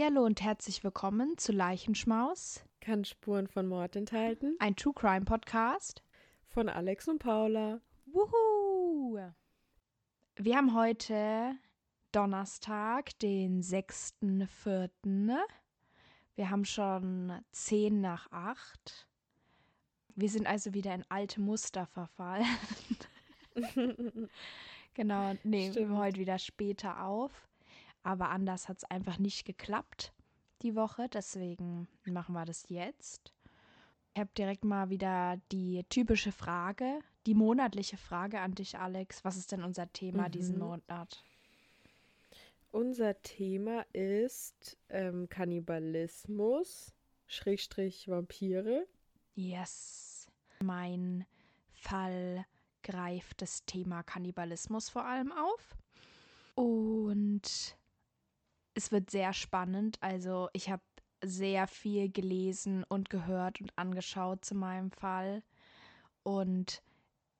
Hallihallo und herzlich willkommen zu Leichenschmaus. Kann Spuren von Mord enthalten. Ein True Crime Podcast. Von Alex und Paula. Wuhu! Wir haben heute Donnerstag, den 6.4. Wir haben schon 10 nach 8. Wir sind also wieder in alte Muster verfallen. genau, nehmen wir heute wieder später auf. Aber anders hat es einfach nicht geklappt die Woche. Deswegen machen wir das jetzt. Ich habe direkt mal wieder die typische Frage, die monatliche Frage an dich, Alex. Was ist denn unser Thema mhm. diesen Monat? Unser Thema ist ähm, Kannibalismus, Schrägstrich Vampire. Yes. Mein Fall greift das Thema Kannibalismus vor allem auf. Und es wird sehr spannend. Also ich habe sehr viel gelesen und gehört und angeschaut zu meinem Fall und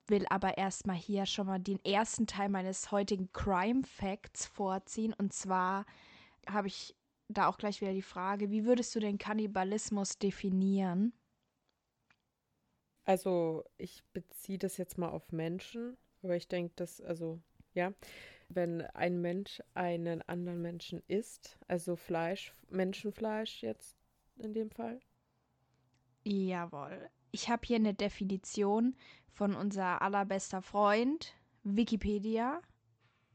will aber erstmal hier schon mal den ersten Teil meines heutigen Crime Facts vorziehen. Und zwar habe ich da auch gleich wieder die Frage, wie würdest du den Kannibalismus definieren? Also ich beziehe das jetzt mal auf Menschen, aber ich denke, dass, also ja, wenn ein Mensch einen anderen Menschen isst, also Fleisch, Menschenfleisch jetzt in dem Fall? Jawohl. Ich habe hier eine Definition von unser allerbester Freund, Wikipedia.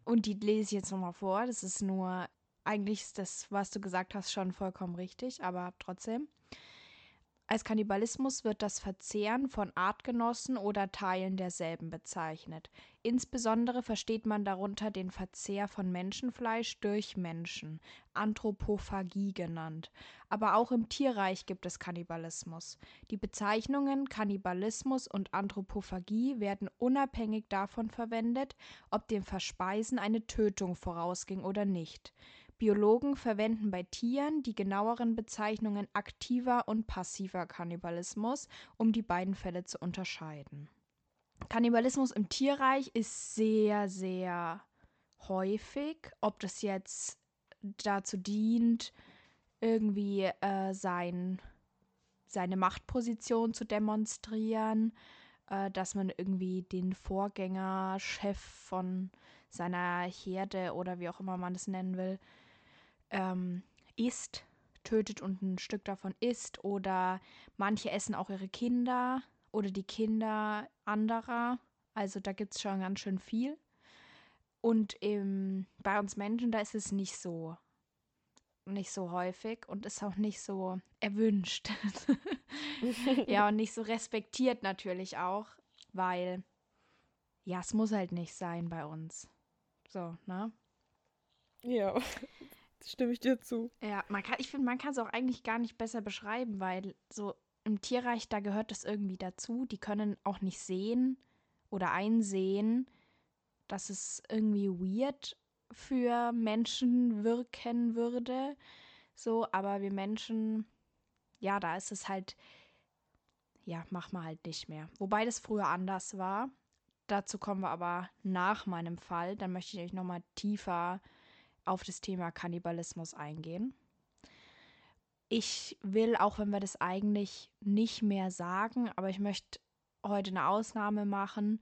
Und die lese ich jetzt nochmal vor. Das ist nur, eigentlich ist das, was du gesagt hast, schon vollkommen richtig, aber trotzdem. Als Kannibalismus wird das Verzehren von Artgenossen oder Teilen derselben bezeichnet. Insbesondere versteht man darunter den Verzehr von Menschenfleisch durch Menschen, Anthropophagie genannt. Aber auch im Tierreich gibt es Kannibalismus. Die Bezeichnungen Kannibalismus und Anthropophagie werden unabhängig davon verwendet, ob dem Verspeisen eine Tötung vorausging oder nicht. Biologen verwenden bei Tieren die genaueren Bezeichnungen aktiver und passiver Kannibalismus, um die beiden Fälle zu unterscheiden. Kannibalismus im Tierreich ist sehr, sehr häufig. Ob das jetzt dazu dient, irgendwie äh, sein, seine Machtposition zu demonstrieren, äh, dass man irgendwie den Vorgängerchef von seiner Herde oder wie auch immer man das nennen will, ähm, isst, tötet und ein Stück davon isst. Oder manche essen auch ihre Kinder oder die Kinder anderer. Also da gibt es schon ganz schön viel. Und im, bei uns Menschen, da ist es nicht so. Nicht so häufig und ist auch nicht so erwünscht. ja, und nicht so respektiert natürlich auch, weil ja, es muss halt nicht sein bei uns. So, ne? Ja stimme ich dir zu. Ja, man kann, ich finde, man kann es auch eigentlich gar nicht besser beschreiben, weil so im Tierreich, da gehört das irgendwie dazu. Die können auch nicht sehen oder einsehen, dass es irgendwie weird für Menschen wirken würde. So, aber wir Menschen, ja, da ist es halt, ja, mach mal halt nicht mehr. Wobei das früher anders war. Dazu kommen wir aber nach meinem Fall. Dann möchte ich euch nochmal tiefer auf das Thema Kannibalismus eingehen. Ich will, auch wenn wir das eigentlich nicht mehr sagen, aber ich möchte heute eine Ausnahme machen.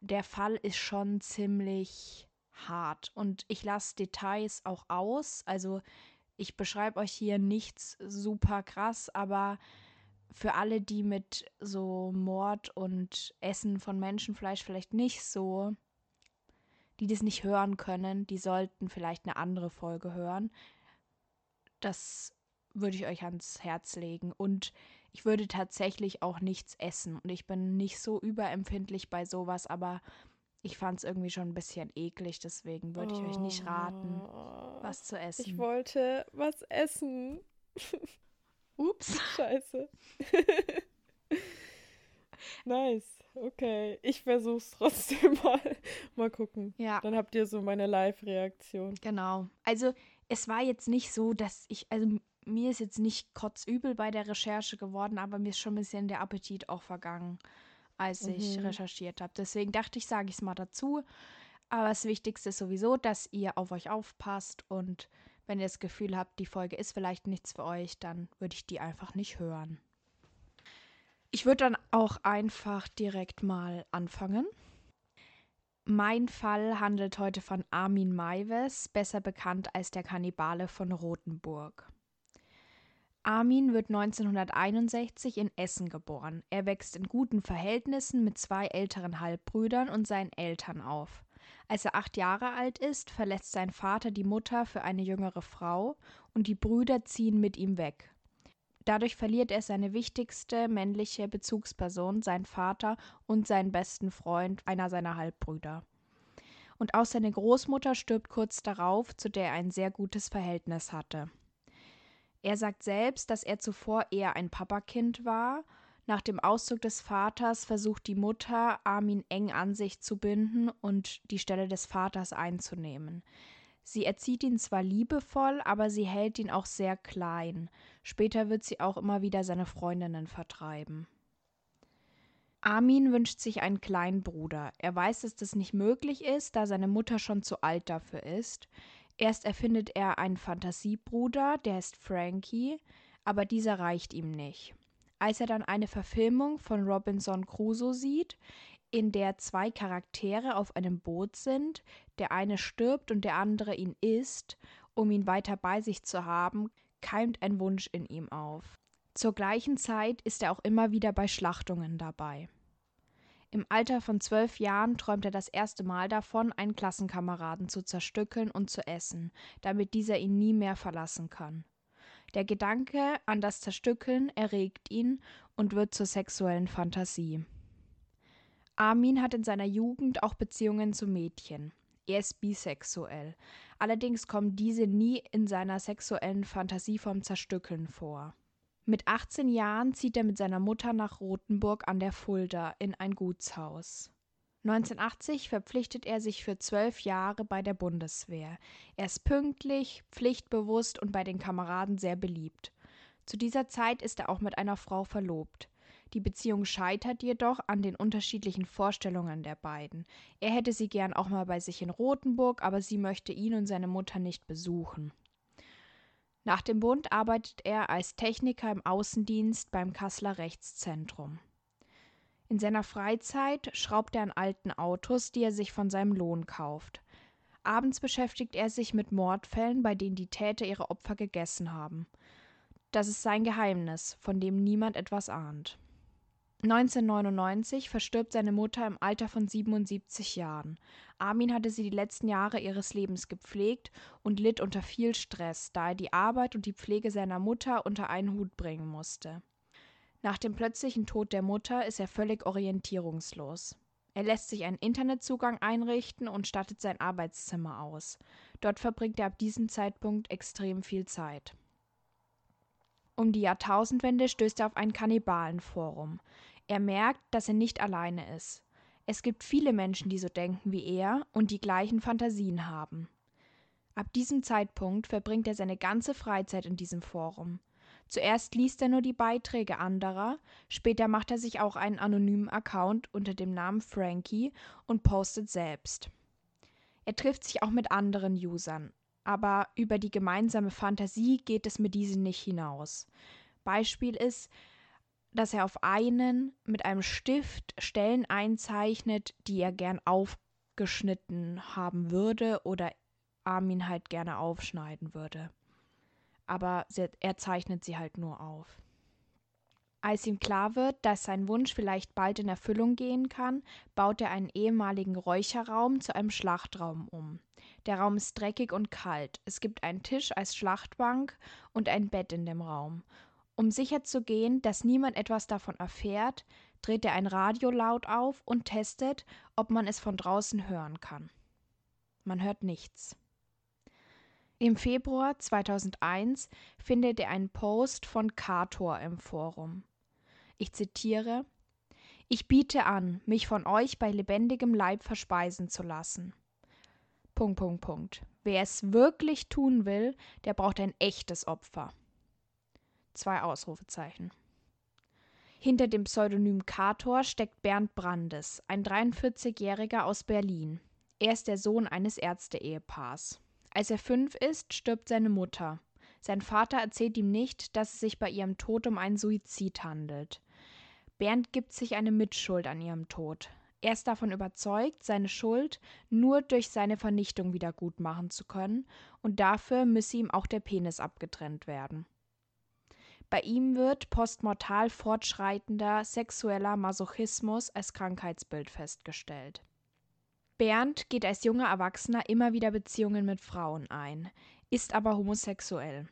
Der Fall ist schon ziemlich hart und ich lasse Details auch aus. Also ich beschreibe euch hier nichts super krass, aber für alle, die mit so Mord und Essen von Menschenfleisch vielleicht nicht so die das nicht hören können, die sollten vielleicht eine andere Folge hören. Das würde ich euch ans Herz legen. Und ich würde tatsächlich auch nichts essen. Und ich bin nicht so überempfindlich bei sowas, aber ich fand es irgendwie schon ein bisschen eklig. Deswegen würde ich oh, euch nicht raten, was zu essen. Ich wollte was essen. Ups. Scheiße. nice. Okay, ich versuch's trotzdem mal. Mal gucken. Ja. Dann habt ihr so meine Live-Reaktion. Genau. Also, es war jetzt nicht so, dass ich, also mir ist jetzt nicht kotzübel bei der Recherche geworden, aber mir ist schon ein bisschen der Appetit auch vergangen, als mhm. ich recherchiert habe. Deswegen dachte ich, sage ich es mal dazu. Aber das Wichtigste ist sowieso, dass ihr auf euch aufpasst und Wenn ihr das Gefühl habt, die Folge ist vielleicht nichts für euch, dann würde ich die einfach nicht hören. Ich würde dann auch einfach direkt mal anfangen. Mein Fall handelt heute von Armin Maives, besser bekannt als der Kannibale von Rothenburg. Armin wird 1961 in Essen geboren. Er wächst in guten Verhältnissen mit zwei älteren Halbbrüdern und seinen Eltern auf. Als er acht Jahre alt ist, verlässt sein Vater die Mutter für eine jüngere Frau und die Brüder ziehen mit ihm weg. Dadurch verliert er seine wichtigste männliche Bezugsperson, seinen Vater und seinen besten Freund, einer seiner Halbbrüder. Und auch seine Großmutter stirbt kurz darauf, zu der er ein sehr gutes Verhältnis hatte. Er sagt selbst, dass er zuvor eher ein Papakind war. Nach dem Auszug des Vaters versucht die Mutter, Armin eng an sich zu binden und die Stelle des Vaters einzunehmen. Sie erzieht ihn zwar liebevoll, aber sie hält ihn auch sehr klein. Später wird sie auch immer wieder seine Freundinnen vertreiben. Armin wünscht sich einen kleinen Bruder. Er weiß, dass das nicht möglich ist, da seine Mutter schon zu alt dafür ist. Erst erfindet er einen Fantasiebruder, der ist Frankie, aber dieser reicht ihm nicht. Als er dann eine Verfilmung von Robinson Crusoe sieht, in der zwei Charaktere auf einem Boot sind, der eine stirbt und der andere ihn isst, um ihn weiter bei sich zu haben, keimt ein Wunsch in ihm auf. Zur gleichen Zeit ist er auch immer wieder bei Schlachtungen dabei. Im Alter von zwölf Jahren träumt er das erste Mal davon, einen Klassenkameraden zu zerstückeln und zu essen, damit dieser ihn nie mehr verlassen kann. Der Gedanke an das Zerstückeln erregt ihn und wird zur sexuellen Fantasie. Armin hat in seiner Jugend auch Beziehungen zu Mädchen. Er ist bisexuell. Allerdings kommen diese nie in seiner sexuellen Fantasie vom Zerstückeln vor. Mit 18 Jahren zieht er mit seiner Mutter nach Rothenburg an der Fulda in ein Gutshaus. 1980 verpflichtet er sich für zwölf Jahre bei der Bundeswehr. Er ist pünktlich, pflichtbewusst und bei den Kameraden sehr beliebt. Zu dieser Zeit ist er auch mit einer Frau verlobt. Die Beziehung scheitert jedoch an den unterschiedlichen Vorstellungen der beiden. Er hätte sie gern auch mal bei sich in Rothenburg, aber sie möchte ihn und seine Mutter nicht besuchen. Nach dem Bund arbeitet er als Techniker im Außendienst beim Kasseler Rechtszentrum. In seiner Freizeit schraubt er an alten Autos, die er sich von seinem Lohn kauft. Abends beschäftigt er sich mit Mordfällen, bei denen die Täter ihre Opfer gegessen haben. Das ist sein Geheimnis, von dem niemand etwas ahnt. 1999 verstirbt seine Mutter im Alter von 77 Jahren. Armin hatte sie die letzten Jahre ihres Lebens gepflegt und litt unter viel Stress, da er die Arbeit und die Pflege seiner Mutter unter einen Hut bringen musste. Nach dem plötzlichen Tod der Mutter ist er völlig orientierungslos. Er lässt sich einen Internetzugang einrichten und stattet sein Arbeitszimmer aus. Dort verbringt er ab diesem Zeitpunkt extrem viel Zeit. Um die Jahrtausendwende stößt er auf ein Kannibalenforum. Er merkt, dass er nicht alleine ist. Es gibt viele Menschen, die so denken wie er und die gleichen Fantasien haben. Ab diesem Zeitpunkt verbringt er seine ganze Freizeit in diesem Forum. Zuerst liest er nur die Beiträge anderer, später macht er sich auch einen anonymen Account unter dem Namen Frankie und postet selbst. Er trifft sich auch mit anderen Usern, aber über die gemeinsame Fantasie geht es mit diesen nicht hinaus. Beispiel ist, dass er auf einen mit einem Stift Stellen einzeichnet, die er gern aufgeschnitten haben würde oder Armin halt gerne aufschneiden würde. Aber er zeichnet sie halt nur auf. Als ihm klar wird, dass sein Wunsch vielleicht bald in Erfüllung gehen kann, baut er einen ehemaligen Räucherraum zu einem Schlachtraum um. Der Raum ist dreckig und kalt. Es gibt einen Tisch als Schlachtbank und ein Bett in dem Raum. Um sicherzugehen, dass niemand etwas davon erfährt, dreht er ein Radio laut auf und testet, ob man es von draußen hören kann. Man hört nichts. Im Februar 2001 findet er einen Post von Kator im Forum. Ich zitiere: Ich biete an, mich von euch bei lebendigem Leib verspeisen zu lassen. Punkt, Punkt, Punkt. Wer es wirklich tun will, der braucht ein echtes Opfer. Zwei Ausrufezeichen. Hinter dem Pseudonym Kator steckt Bernd Brandes, ein 43-Jähriger aus Berlin. Er ist der Sohn eines Ärzte-Ehepaars. Als er fünf ist, stirbt seine Mutter. Sein Vater erzählt ihm nicht, dass es sich bei ihrem Tod um einen Suizid handelt. Bernd gibt sich eine Mitschuld an ihrem Tod. Er ist davon überzeugt, seine Schuld nur durch seine Vernichtung wieder gut machen zu können, und dafür müsse ihm auch der Penis abgetrennt werden. Bei ihm wird postmortal fortschreitender sexueller Masochismus als Krankheitsbild festgestellt. Bernd geht als junger Erwachsener immer wieder Beziehungen mit Frauen ein, ist aber homosexuell.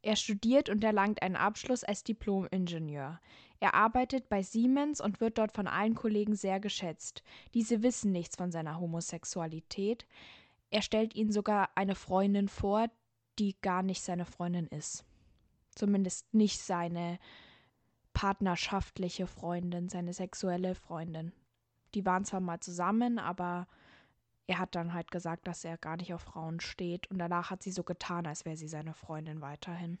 Er studiert und erlangt einen Abschluss als Diplom-Ingenieur. Er arbeitet bei Siemens und wird dort von allen Kollegen sehr geschätzt. Diese wissen nichts von seiner Homosexualität. Er stellt ihnen sogar eine Freundin vor, die gar nicht seine Freundin ist. Zumindest nicht seine partnerschaftliche Freundin, seine sexuelle Freundin. Die waren zwar mal zusammen, aber er hat dann halt gesagt, dass er gar nicht auf Frauen steht und danach hat sie so getan, als wäre sie seine Freundin weiterhin.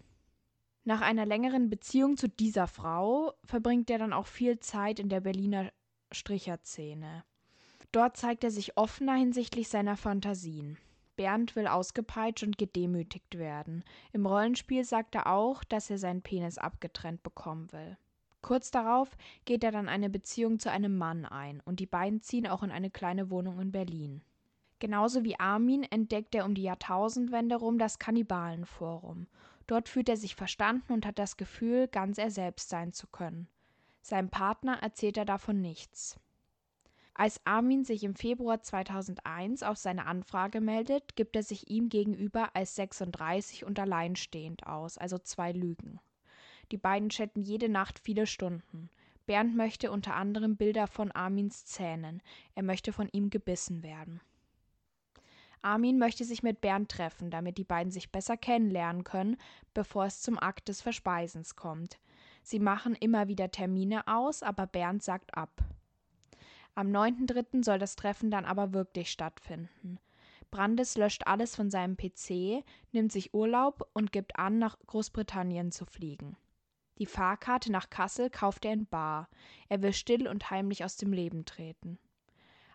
Nach einer längeren Beziehung zu dieser Frau verbringt er dann auch viel Zeit in der Berliner Stricherszene. Dort zeigt er sich offener hinsichtlich seiner Fantasien. Bernd will ausgepeitscht und gedemütigt werden. Im Rollenspiel sagt er auch, dass er seinen Penis abgetrennt bekommen will. Kurz darauf geht er dann eine Beziehung zu einem Mann ein und die beiden ziehen auch in eine kleine Wohnung in Berlin. Genauso wie Armin entdeckt er um die Jahrtausendwende rum das Kannibalenforum. Dort fühlt er sich verstanden und hat das Gefühl, ganz er selbst sein zu können. Seinem Partner erzählt er davon nichts. Als Armin sich im Februar 2001 auf seine Anfrage meldet, gibt er sich ihm gegenüber als 36 und alleinstehend aus, also zwei Lügen. Die beiden chatten jede Nacht viele Stunden. Bernd möchte unter anderem Bilder von Armins Zähnen. Er möchte von ihm gebissen werden. Armin möchte sich mit Bernd treffen, damit die beiden sich besser kennenlernen können, bevor es zum Akt des Verspeisens kommt. Sie machen immer wieder Termine aus, aber Bernd sagt ab. Am 9.3. soll das Treffen dann aber wirklich stattfinden. Brandes löscht alles von seinem PC, nimmt sich Urlaub und gibt an, nach Großbritannien zu fliegen. Die Fahrkarte nach Kassel kauft er in Bar. Er will still und heimlich aus dem Leben treten.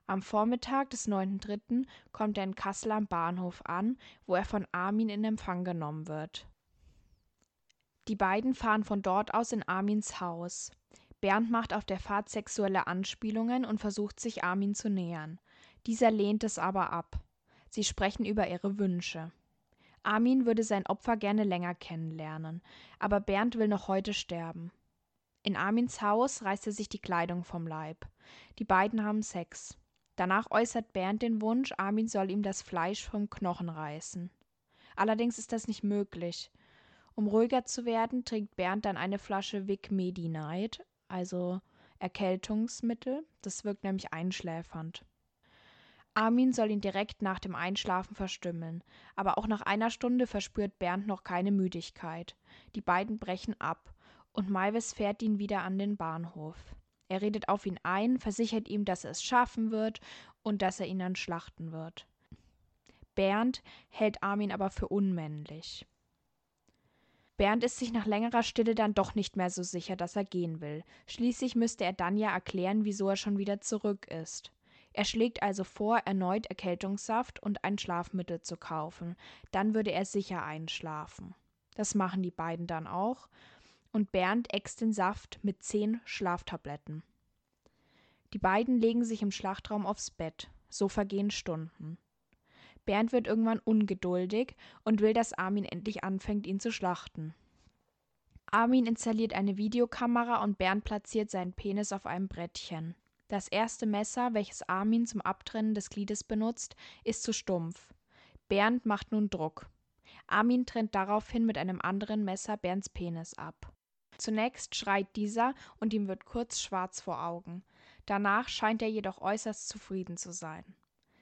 Am Vormittag des 9.3. kommt er in Kassel am Bahnhof an, wo er von Armin in Empfang genommen wird. Die beiden fahren von dort aus in Armins Haus. Bernd macht auf der Fahrt sexuelle Anspielungen und versucht sich Armin zu nähern. Dieser lehnt es aber ab. Sie sprechen über ihre Wünsche. Armin würde sein Opfer gerne länger kennenlernen, aber Bernd will noch heute sterben. In Armins Haus reißt er sich die Kleidung vom Leib. Die beiden haben Sex. Danach äußert Bernd den Wunsch, Armin soll ihm das Fleisch vom Knochen reißen. Allerdings ist das nicht möglich. Um ruhiger zu werden, trinkt Bernd dann eine Flasche Vic Medi Night, also Erkältungsmittel. Das wirkt nämlich einschläfernd. Armin soll ihn direkt nach dem Einschlafen verstümmeln, aber auch nach einer Stunde verspürt Bernd noch keine Müdigkeit. Die beiden brechen ab und Maivis fährt ihn wieder an den Bahnhof. Er redet auf ihn ein, versichert ihm, dass er es schaffen wird und dass er ihn dann schlachten wird. Bernd hält Armin aber für unmännlich. Bernd ist sich nach längerer Stille dann doch nicht mehr so sicher, dass er gehen will. Schließlich müsste er dann ja erklären, wieso er schon wieder zurück ist. Er schlägt also vor, erneut Erkältungssaft und ein Schlafmittel zu kaufen. Dann würde er sicher einschlafen. Das machen die beiden dann auch. Und Bernd äxt den Saft mit zehn Schlaftabletten. Die beiden legen sich im Schlachtraum aufs Bett. So vergehen Stunden. Bernd wird irgendwann ungeduldig und will, dass Armin endlich anfängt, ihn zu schlachten. Armin installiert eine Videokamera und Bernd platziert seinen Penis auf einem Brettchen. Das erste Messer, welches Armin zum Abtrennen des Gliedes benutzt, ist zu stumpf. Bernd macht nun Druck. Armin trennt daraufhin mit einem anderen Messer Bernds Penis ab. Zunächst schreit dieser und ihm wird kurz schwarz vor Augen. Danach scheint er jedoch äußerst zufrieden zu sein.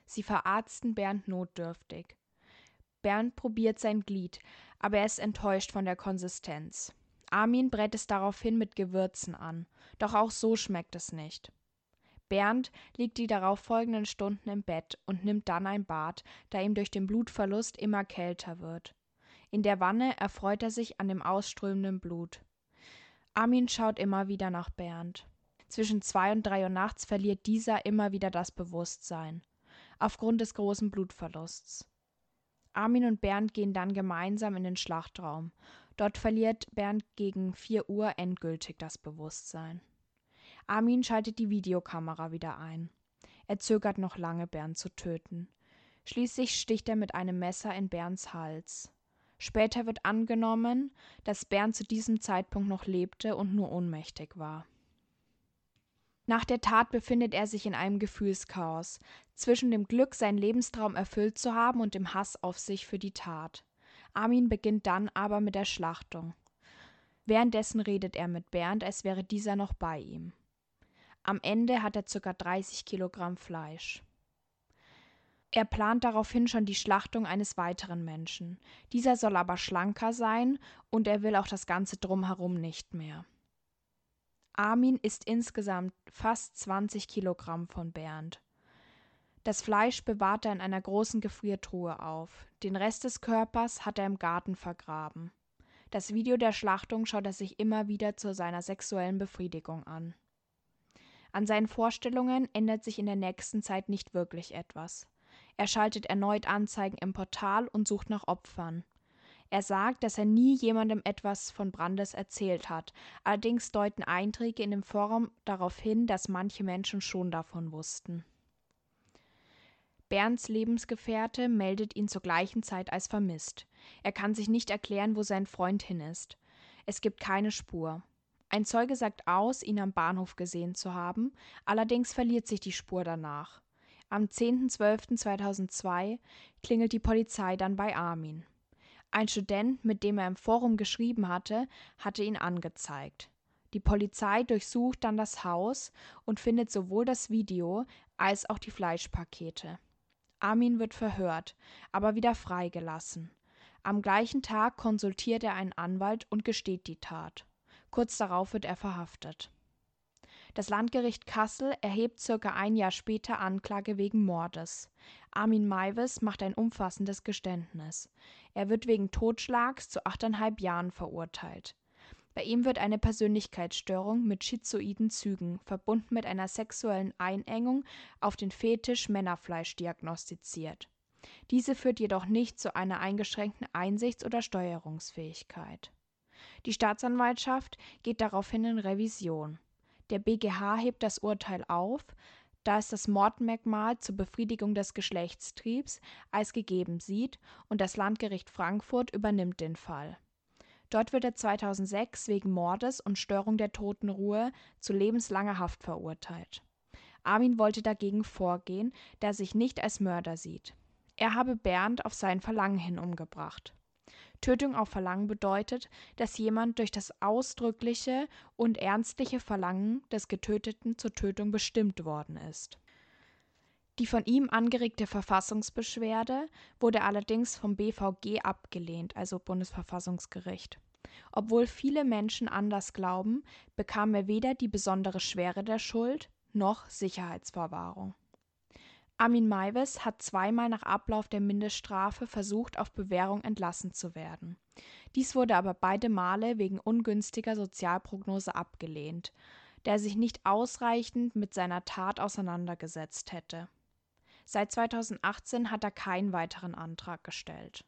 Sie verarzten Bernd notdürftig. Bernd probiert sein Glied, aber er ist enttäuscht von der Konsistenz. Armin brät es daraufhin mit Gewürzen an, doch auch so schmeckt es nicht. Bernd liegt die darauffolgenden Stunden im Bett und nimmt dann ein Bad, da ihm durch den Blutverlust immer kälter wird. In der Wanne erfreut er sich an dem ausströmenden Blut. Armin schaut immer wieder nach Bernd. Zwischen zwei und drei Uhr nachts verliert dieser immer wieder das Bewusstsein aufgrund des großen Blutverlusts. Armin und Bernd gehen dann gemeinsam in den Schlachtraum. Dort verliert Bernd gegen 4 Uhr endgültig das Bewusstsein. Armin schaltet die Videokamera wieder ein. Er zögert noch lange, Bernd zu töten. Schließlich sticht er mit einem Messer in Bernds Hals. Später wird angenommen, dass Bernd zu diesem Zeitpunkt noch lebte und nur ohnmächtig war. Nach der Tat befindet er sich in einem Gefühlschaos, zwischen dem Glück, seinen Lebenstraum erfüllt zu haben, und dem Hass auf sich für die Tat. Armin beginnt dann aber mit der Schlachtung. Währenddessen redet er mit Bernd, als wäre dieser noch bei ihm. Am Ende hat er ca. 30 Kilogramm Fleisch. Er plant daraufhin schon die Schlachtung eines weiteren Menschen. Dieser soll aber schlanker sein und er will auch das Ganze drumherum nicht mehr. Armin isst insgesamt fast 20 Kilogramm von Bernd. Das Fleisch bewahrt er in einer großen Gefriertruhe auf. Den Rest des Körpers hat er im Garten vergraben. Das Video der Schlachtung schaut er sich immer wieder zu seiner sexuellen Befriedigung an. An seinen Vorstellungen ändert sich in der nächsten Zeit nicht wirklich etwas. Er schaltet erneut Anzeigen im Portal und sucht nach Opfern. Er sagt, dass er nie jemandem etwas von Brandes erzählt hat. Allerdings deuten Einträge in dem Forum darauf hin, dass manche Menschen schon davon wussten. Bernds Lebensgefährte meldet ihn zur gleichen Zeit als vermisst. Er kann sich nicht erklären, wo sein Freund hin ist. Es gibt keine Spur. Ein Zeuge sagt aus, ihn am Bahnhof gesehen zu haben, allerdings verliert sich die Spur danach. Am 10.12.2002 klingelt die Polizei dann bei Armin. Ein Student, mit dem er im Forum geschrieben hatte, hatte ihn angezeigt. Die Polizei durchsucht dann das Haus und findet sowohl das Video als auch die Fleischpakete. Armin wird verhört, aber wieder freigelassen. Am gleichen Tag konsultiert er einen Anwalt und gesteht die Tat. Kurz darauf wird er verhaftet. Das Landgericht Kassel erhebt circa ein Jahr später Anklage wegen Mordes. Armin Maivis macht ein umfassendes Geständnis. Er wird wegen Totschlags zu achteinhalb Jahren verurteilt. Bei ihm wird eine Persönlichkeitsstörung mit schizoiden Zügen, verbunden mit einer sexuellen Einengung auf den Fetisch Männerfleisch diagnostiziert. Diese führt jedoch nicht zu einer eingeschränkten Einsichts- oder Steuerungsfähigkeit. Die Staatsanwaltschaft geht daraufhin in Revision. Der BGH hebt das Urteil auf, da es das Mordmerkmal zur Befriedigung des Geschlechtstriebs als gegeben sieht und das Landgericht Frankfurt übernimmt den Fall. Dort wird er 2006 wegen Mordes und Störung der Totenruhe zu lebenslanger Haft verurteilt. Armin wollte dagegen vorgehen, da er sich nicht als Mörder sieht. Er habe Bernd auf sein Verlangen hin umgebracht. Tötung auf Verlangen bedeutet, dass jemand durch das ausdrückliche und ernstliche Verlangen des Getöteten zur Tötung bestimmt worden ist. Die von ihm angeregte Verfassungsbeschwerde wurde allerdings vom BVG abgelehnt, also Bundesverfassungsgericht. Obwohl viele Menschen anders glauben, bekam er weder die besondere Schwere der Schuld noch Sicherheitsverwahrung. Armin Maivis hat zweimal nach Ablauf der Mindeststrafe versucht, auf Bewährung entlassen zu werden. Dies wurde aber beide Male wegen ungünstiger Sozialprognose abgelehnt, da er sich nicht ausreichend mit seiner Tat auseinandergesetzt hätte. Seit 2018 hat er keinen weiteren Antrag gestellt.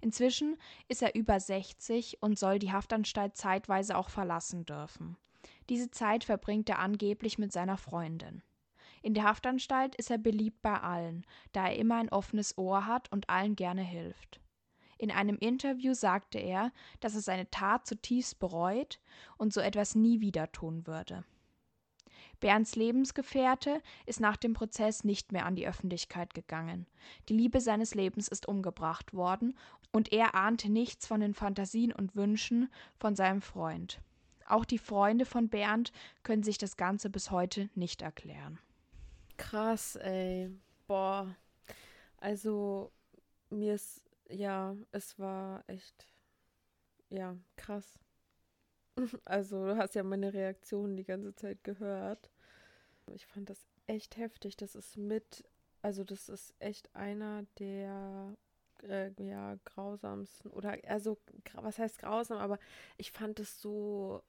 Inzwischen ist er über 60 und soll die Haftanstalt zeitweise auch verlassen dürfen. Diese Zeit verbringt er angeblich mit seiner Freundin. In der Haftanstalt ist er beliebt bei allen, da er immer ein offenes Ohr hat und allen gerne hilft. In einem Interview sagte er, dass er seine Tat zutiefst bereut und so etwas nie wieder tun würde. Bernds Lebensgefährte ist nach dem Prozess nicht mehr an die Öffentlichkeit gegangen. Die Liebe seines Lebens ist umgebracht worden und er ahnte nichts von den Fantasien und Wünschen von seinem Freund. Auch die Freunde von Bernd können sich das Ganze bis heute nicht erklären. Krass, ey. Boah. Also, mir ist, ja, es war echt, ja, krass. Also, du hast ja meine Reaktion die ganze Zeit gehört. Ich fand das echt heftig. Das ist mit, also, das ist echt einer der, äh, ja, grausamsten, oder, also, was heißt grausam, aber ich fand es so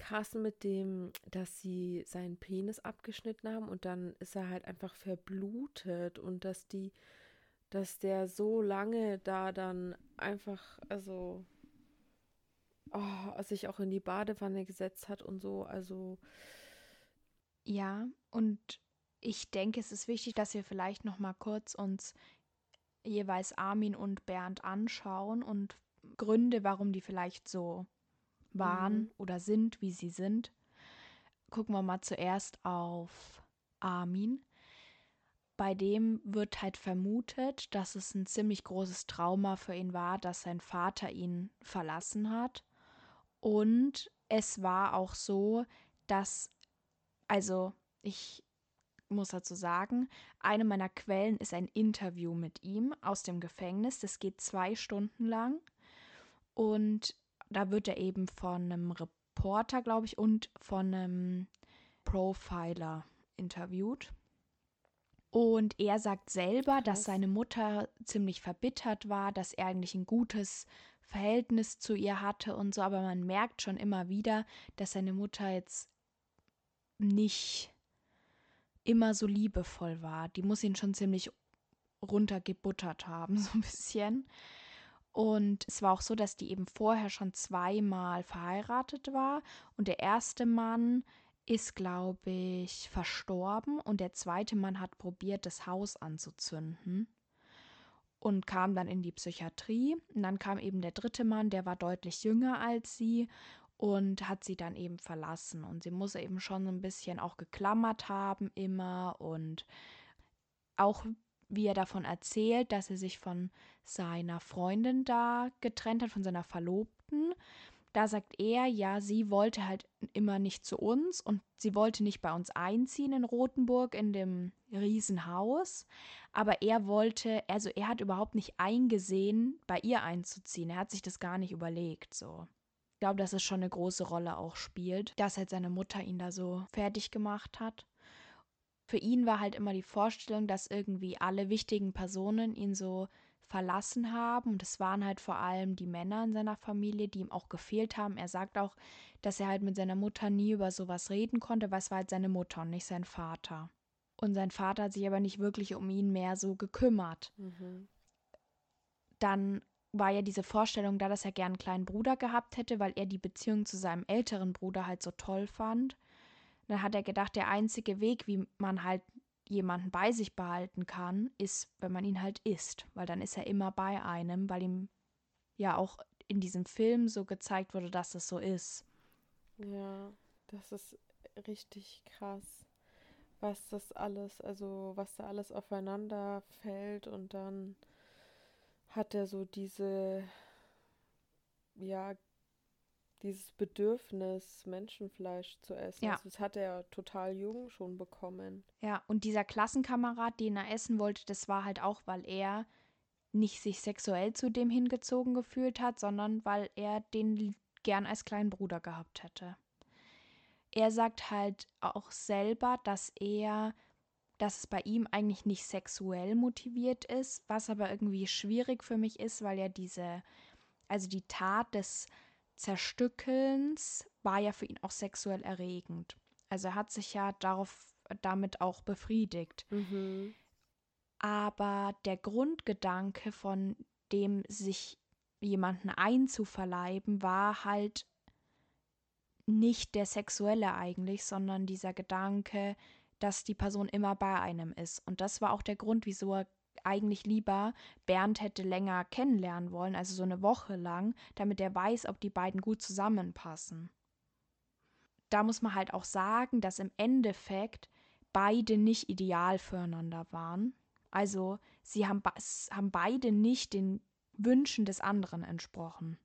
krass mit dem, dass sie seinen Penis abgeschnitten haben und dann ist er halt einfach verblutet und dass die dass der so lange da dann einfach, also oh, sich auch in die Badewanne gesetzt hat und so. Also ja, und ich denke, es ist wichtig, dass wir vielleicht noch mal kurz uns jeweils Armin und Bernd anschauen und Gründe, warum die vielleicht so waren mhm. oder sind, wie sie sind. Gucken wir mal zuerst auf Armin. Bei dem wird halt vermutet, dass es ein ziemlich großes Trauma für ihn war, dass sein Vater ihn verlassen hat. Und es war auch so, dass, also ich muss dazu sagen, eine meiner Quellen ist ein Interview mit ihm aus dem Gefängnis. Das geht zwei Stunden lang. Und da wird er eben von einem Reporter, glaube ich, und von einem Profiler interviewt. Und er sagt selber, Krass. dass seine Mutter ziemlich verbittert war, dass er eigentlich ein gutes Verhältnis zu ihr hatte und so, aber man merkt schon immer wieder, dass seine Mutter jetzt nicht immer so liebevoll war. Die muss ihn schon ziemlich runtergebuttert haben, so ein bisschen. Und es war auch so, dass die eben vorher schon zweimal verheiratet war. Und der erste Mann ist, glaube ich, verstorben. Und der zweite Mann hat probiert, das Haus anzuzünden. Und kam dann in die Psychiatrie. Und dann kam eben der dritte Mann, der war deutlich jünger als sie und hat sie dann eben verlassen. Und sie muss eben schon so ein bisschen auch geklammert haben immer und auch wie er davon erzählt, dass er sich von seiner Freundin da getrennt hat, von seiner Verlobten. Da sagt er, ja, sie wollte halt immer nicht zu uns und sie wollte nicht bei uns einziehen in Rothenburg in dem Riesenhaus. Aber er wollte, also er hat überhaupt nicht eingesehen, bei ihr einzuziehen. Er hat sich das gar nicht überlegt, so. Ich glaube, dass es schon eine große Rolle auch spielt, dass halt seine Mutter ihn da so fertig gemacht hat für ihn war halt immer die Vorstellung, dass irgendwie alle wichtigen Personen ihn so verlassen haben. Und es waren halt vor allem die Männer in seiner Familie, die ihm auch gefehlt haben. Er sagt auch, dass er halt mit seiner Mutter nie über sowas reden konnte, weil es war halt seine Mutter und nicht sein Vater. Und sein Vater hat sich aber nicht wirklich um ihn mehr so gekümmert. Mhm. Dann war ja diese Vorstellung da, dass er gern einen kleinen Bruder gehabt hätte, weil er die Beziehung zu seinem älteren Bruder halt so toll fand. Dann hat er gedacht, der einzige Weg, wie man halt jemanden bei sich behalten kann, ist, wenn man ihn halt isst, weil dann ist er immer bei einem, weil ihm ja auch in diesem Film so gezeigt wurde, dass es so ist. Ja, das ist richtig krass, was das alles, also was da alles aufeinander fällt und dann hat er so diese ja dieses Bedürfnis, Menschenfleisch zu essen. Ja. Also das hat er total jung schon bekommen. Ja, und dieser Klassenkamerad, den er essen wollte, das war halt auch, weil er nicht sich sexuell zu dem hingezogen gefühlt hat, sondern weil er den gern als kleinen Bruder gehabt hätte. Er sagt halt auch selber, dass er, dass es bei ihm eigentlich nicht sexuell motiviert ist, was aber irgendwie schwierig für mich ist, weil ja diese, also die Tat des Zerstückelns war ja für ihn auch sexuell erregend. Also er hat sich ja darauf damit auch befriedigt. Mhm. Aber der Grundgedanke von dem sich jemanden einzuverleiben war halt nicht der sexuelle eigentlich, sondern dieser Gedanke, dass die Person immer bei einem ist. Und das war auch der Grund, wieso er eigentlich lieber Bernd hätte länger kennenlernen wollen, also so eine Woche lang, damit er weiß, ob die beiden gut zusammenpassen. Da muss man halt auch sagen, dass im Endeffekt beide nicht ideal füreinander waren. Also sie haben, haben beide nicht den Wünschen des anderen entsprochen.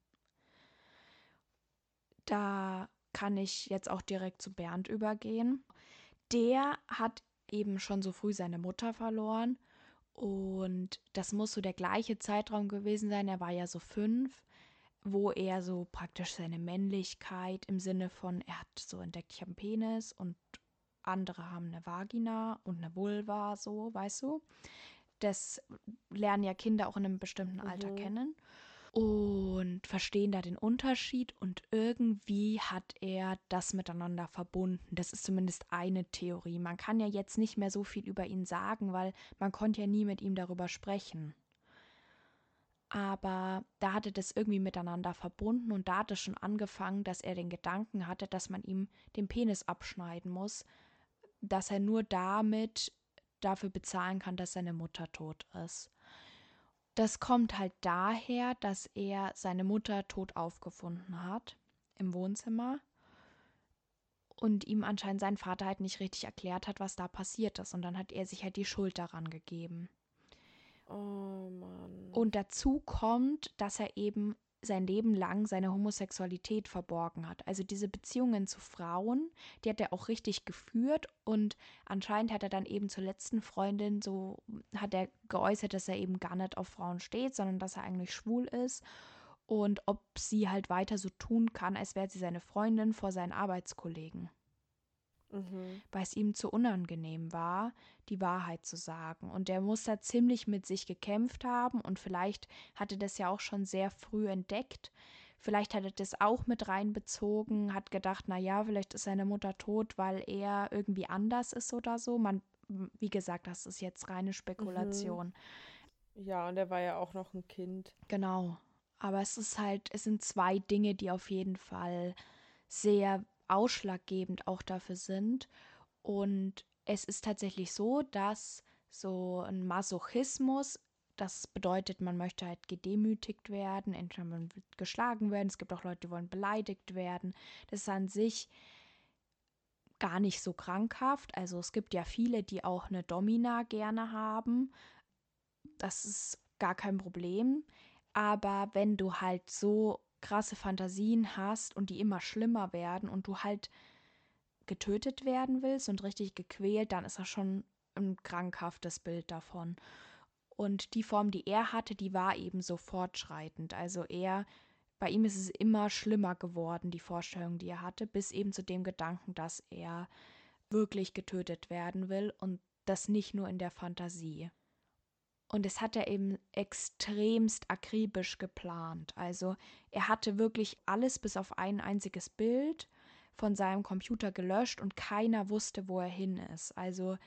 Da kann ich jetzt auch direkt zu Bernd übergehen. Der hat eben schon so früh seine Mutter verloren und das muss so der gleiche Zeitraum gewesen sein. Er war ja so fünf, wo er so praktisch seine Männlichkeit im Sinne von, er hat so entdeckt, ich habe einen Penis und andere haben eine Vagina und eine Vulva, so, weißt du? Das lernen ja Kinder auch in einem bestimmten Alter mhm. kennen. Und verstehen da den Unterschied und irgendwie hat er das miteinander verbunden. Das ist zumindest eine Theorie. Man kann ja jetzt nicht mehr so viel über ihn sagen, weil man konnte ja nie mit ihm darüber sprechen. Aber da hatte das irgendwie miteinander verbunden und da hat es schon angefangen, dass er den Gedanken hatte, dass man ihm den Penis abschneiden muss, dass er nur damit dafür bezahlen kann, dass seine Mutter tot ist. Das kommt halt daher, dass er seine Mutter tot aufgefunden hat im Wohnzimmer und ihm anscheinend sein Vater halt nicht richtig erklärt hat, was da passiert ist. Und dann hat er sich halt die Schuld daran gegeben. Oh Mann. Und dazu kommt, dass er eben sein Leben lang seine Homosexualität verborgen hat. Also diese Beziehungen zu Frauen, die hat er auch richtig geführt und anscheinend hat er dann eben zur letzten Freundin so, hat er geäußert, dass er eben gar nicht auf Frauen steht, sondern dass er eigentlich schwul ist und ob sie halt weiter so tun kann, als wäre sie seine Freundin vor seinen Arbeitskollegen mhm. weil es ihm zu unangenehm war, die Wahrheit zu sagen. Und er muss da ziemlich mit sich gekämpft haben und vielleicht hatte das ja auch schon sehr früh entdeckt. Vielleicht hat er das auch mit reinbezogen, hat gedacht, na ja, vielleicht ist seine Mutter tot, weil er irgendwie anders ist oder so. Man, wie gesagt, das ist jetzt reine Spekulation. Mhm. Ja, und er war ja auch noch ein Kind. Genau. Aber es ist halt, es sind zwei Dinge, die auf jeden Fall sehr ausschlaggebend auch dafür sind. Und es ist tatsächlich so, dass so ein Masochismus, das bedeutet, man möchte halt gedemütigt werden, entweder man wird geschlagen werden, es gibt auch Leute, die wollen beleidigt werden. Das ist an sich gar nicht so krankhaft. Also es gibt ja viele, die auch eine Domina gerne haben. Das ist gar kein Problem. Aber wenn du halt so krasse Fantasien hast und die immer schlimmer werden und du halt getötet werden willst und richtig gequält, dann ist das schon ein krankhaftes Bild davon. Und die Form, die er hatte, die war eben so fortschreitend. Also er, bei ihm ist es immer schlimmer geworden, die Vorstellung, die er hatte, bis eben zu dem Gedanken, dass er wirklich getötet werden will und das nicht nur in der Fantasie. Und es hat er eben extremst akribisch geplant. Also er hatte wirklich alles bis auf ein einziges Bild von seinem Computer gelöscht und keiner wusste, wo er hin ist. Also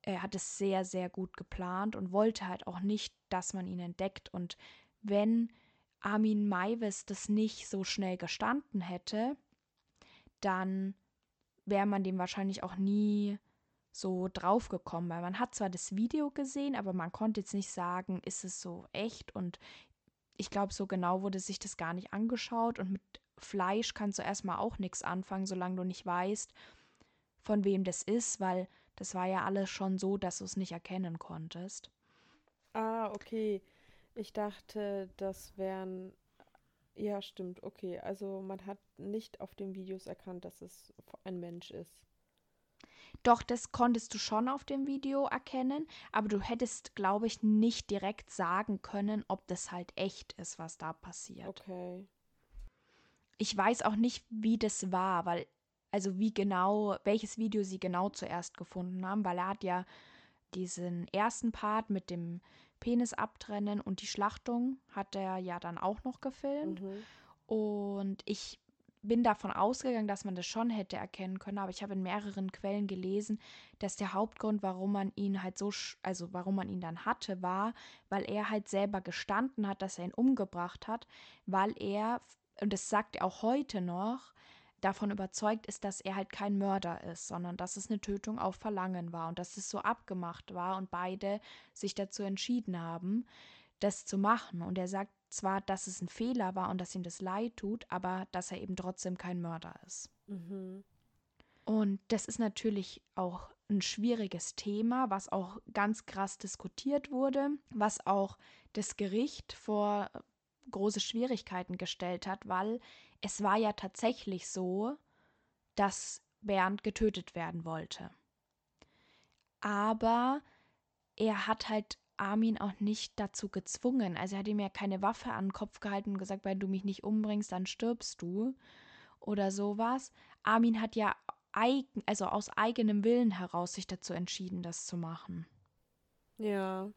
er hat es sehr, sehr gut geplant und wollte halt auch nicht, dass man ihn entdeckt. Und wenn Armin Maivis das nicht so schnell gestanden hätte, dann wäre man dem wahrscheinlich auch nie so draufgekommen, weil man hat zwar das Video gesehen, aber man konnte jetzt nicht sagen, ist es so echt und ich glaube, so genau wurde sich das gar nicht angeschaut und mit Fleisch kannst du erstmal auch nichts anfangen, solange du nicht weißt, von wem das ist, weil das war ja alles schon so, dass du es nicht erkennen konntest. Ah, okay. Ich dachte, das wären. Ja, stimmt, okay. Also man hat nicht auf den Videos erkannt, dass es ein Mensch ist. Doch, das konntest du schon auf dem Video erkennen, aber du hättest, glaube ich, nicht direkt sagen können, ob das halt echt ist, was da passiert. Okay. Ich weiß auch nicht, wie das war, weil, also wie genau, welches Video sie genau zuerst gefunden haben, weil er hat ja diesen ersten Part mit dem Penis abtrennen und die Schlachtung hat er ja dann auch noch gefilmt. Mhm. Und ich bin davon ausgegangen, dass man das schon hätte erkennen können, aber ich habe in mehreren Quellen gelesen, dass der Hauptgrund, warum man ihn halt so, also warum man ihn dann hatte, war, weil er halt selber gestanden hat, dass er ihn umgebracht hat, weil er, und das sagt er auch heute noch, davon überzeugt ist, dass er halt kein Mörder ist, sondern dass es eine Tötung auf Verlangen war und dass es so abgemacht war und beide sich dazu entschieden haben, das zu machen. Und er sagt zwar, dass es ein Fehler war und dass ihm das leid tut, aber dass er eben trotzdem kein Mörder ist. Mhm. Und das ist natürlich auch ein schwieriges Thema, was auch ganz krass diskutiert wurde, was auch das Gericht vor große Schwierigkeiten gestellt hat, weil es war ja tatsächlich so, dass Bernd getötet werden wollte. Aber er hat halt Armin auch nicht dazu gezwungen. Also er hat ihm ja keine Waffe an den Kopf gehalten und gesagt, wenn du mich nicht umbringst, dann stirbst du oder sowas. Armin hat ja eigen, also aus eigenem Willen heraus sich dazu entschieden, das zu machen. Ja.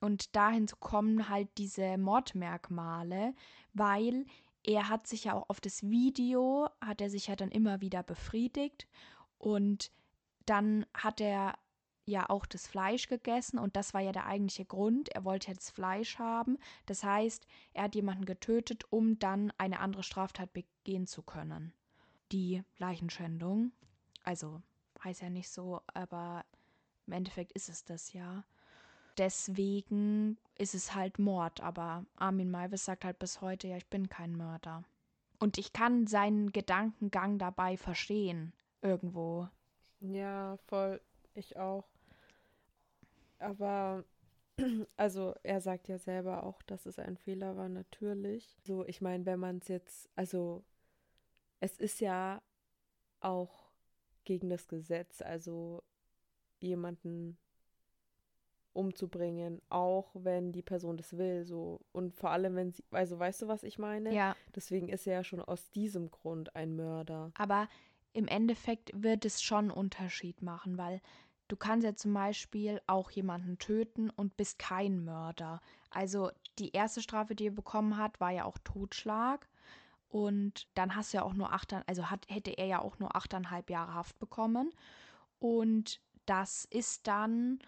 Und dahin kommen halt diese Mordmerkmale, weil er hat sich ja auch auf das Video, hat er sich ja dann immer wieder befriedigt und dann hat er ja auch das Fleisch gegessen und das war ja der eigentliche Grund. Er wollte jetzt Fleisch haben. Das heißt, er hat jemanden getötet, um dann eine andere Straftat begehen zu können. Die Leichenschändung. Also heißt ja nicht so, aber im Endeffekt ist es das ja. Deswegen ist es halt Mord, aber Armin Maivis sagt halt bis heute, ja, ich bin kein Mörder. Und ich kann seinen Gedankengang dabei verstehen, irgendwo. Ja, voll. Ich auch. Aber, also er sagt ja selber auch, dass es ein Fehler war, natürlich. So, ich meine, wenn man es jetzt, also es ist ja auch gegen das Gesetz, also jemanden umzubringen, auch wenn die Person das will, so und vor allem wenn sie, also weißt du, was ich meine? Ja. Deswegen ist er ja schon aus diesem Grund ein Mörder. Aber im Endeffekt wird es schon einen Unterschied machen, weil du kannst ja zum Beispiel auch jemanden töten und bist kein Mörder. Also die erste Strafe, die er bekommen hat, war ja auch Totschlag. Und dann hast du ja auch nur acht, also hat, hätte er ja auch nur achteinhalb Jahre Haft bekommen. Und das ist dann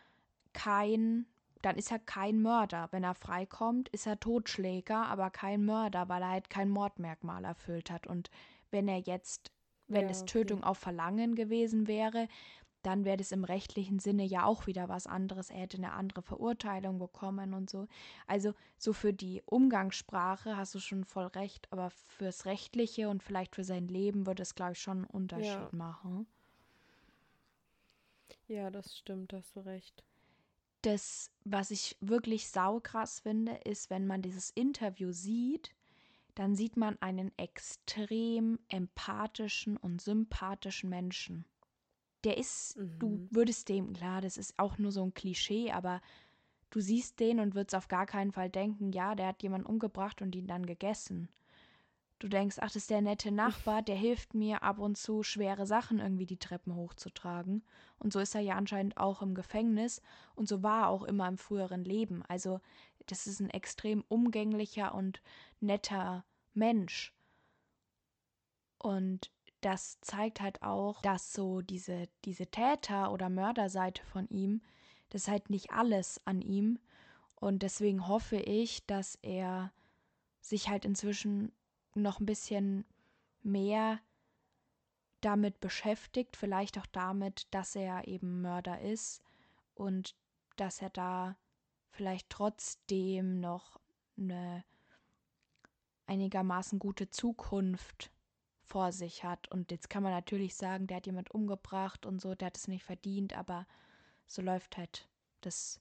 kein, dann ist er kein Mörder. Wenn er freikommt, ist er Totschläger, aber kein Mörder, weil er halt kein Mordmerkmal erfüllt hat. Und wenn er jetzt wenn ja, es Tötung auf Verlangen gewesen wäre, dann wäre das im rechtlichen Sinne ja auch wieder was anderes. Er hätte eine andere Verurteilung bekommen und so. Also so für die Umgangssprache hast du schon voll recht, aber fürs Rechtliche und vielleicht für sein Leben würde es, glaube ich, schon einen Unterschied ja. machen. Ja, das stimmt, hast du recht. Das, was ich wirklich saukrass finde, ist, wenn man dieses Interview sieht, dann sieht man einen extrem empathischen und sympathischen Menschen. Der ist, mhm. du würdest dem, klar, das ist auch nur so ein Klischee, aber du siehst den und würdest auf gar keinen Fall denken, ja, der hat jemanden umgebracht und ihn dann gegessen. Du denkst, ach, das ist der nette Nachbar, der hilft mir ab und zu schwere Sachen irgendwie die Treppen hochzutragen. Und so ist er ja anscheinend auch im Gefängnis und so war er auch immer im früheren Leben. Also das ist ein extrem umgänglicher und netter Mensch. Und das zeigt halt auch, dass so diese, diese Täter- oder Mörderseite von ihm, das ist halt nicht alles an ihm. Und deswegen hoffe ich, dass er sich halt inzwischen noch ein bisschen mehr damit beschäftigt, vielleicht auch damit, dass er eben Mörder ist und dass er da vielleicht trotzdem noch eine einigermaßen gute Zukunft vor sich hat. Und jetzt kann man natürlich sagen, der hat jemand umgebracht und so, der hat es nicht verdient, aber so läuft halt das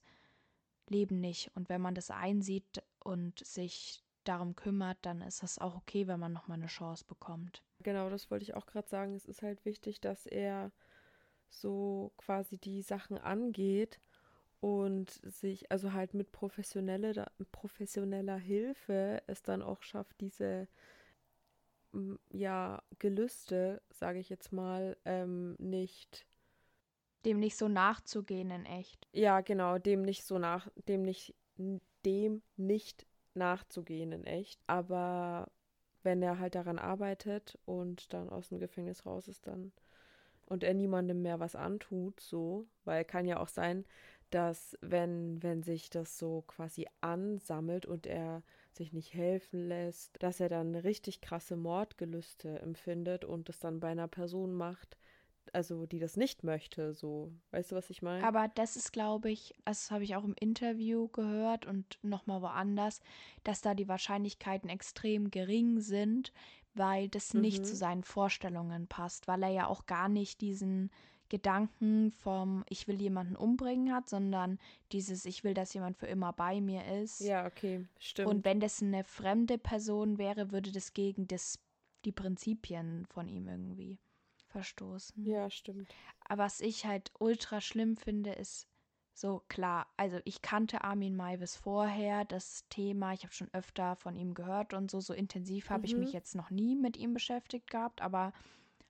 Leben nicht. Und wenn man das einsieht und sich darum kümmert, dann ist das auch okay, wenn man nochmal eine Chance bekommt. Genau, das wollte ich auch gerade sagen. Es ist halt wichtig, dass er so quasi die Sachen angeht und sich also halt mit professionelle, professioneller Hilfe es dann auch schafft, diese ja Gelüste, sage ich jetzt mal, ähm, nicht dem nicht so nachzugehen in echt. Ja, genau, dem nicht so nach, dem nicht, dem nicht nachzugehen in echt. Aber wenn er halt daran arbeitet und dann aus dem Gefängnis raus ist, dann und er niemandem mehr was antut, so, weil kann ja auch sein, dass wenn, wenn sich das so quasi ansammelt und er sich nicht helfen lässt, dass er dann richtig krasse Mordgelüste empfindet und das dann bei einer Person macht, also die das nicht möchte, so. Weißt du, was ich meine? Aber das ist, glaube ich, das habe ich auch im Interview gehört und nochmal woanders, dass da die Wahrscheinlichkeiten extrem gering sind, weil das mhm. nicht zu seinen Vorstellungen passt, weil er ja auch gar nicht diesen Gedanken vom Ich will jemanden umbringen hat, sondern dieses Ich will, dass jemand für immer bei mir ist. Ja, okay, stimmt. Und wenn das eine fremde Person wäre, würde das gegen das, die Prinzipien von ihm irgendwie verstoßen. Ja, stimmt. Aber was ich halt ultra schlimm finde, ist so klar, also ich kannte Armin Maivis vorher, das Thema, ich habe schon öfter von ihm gehört und so, so intensiv habe mhm. ich mich jetzt noch nie mit ihm beschäftigt gehabt, aber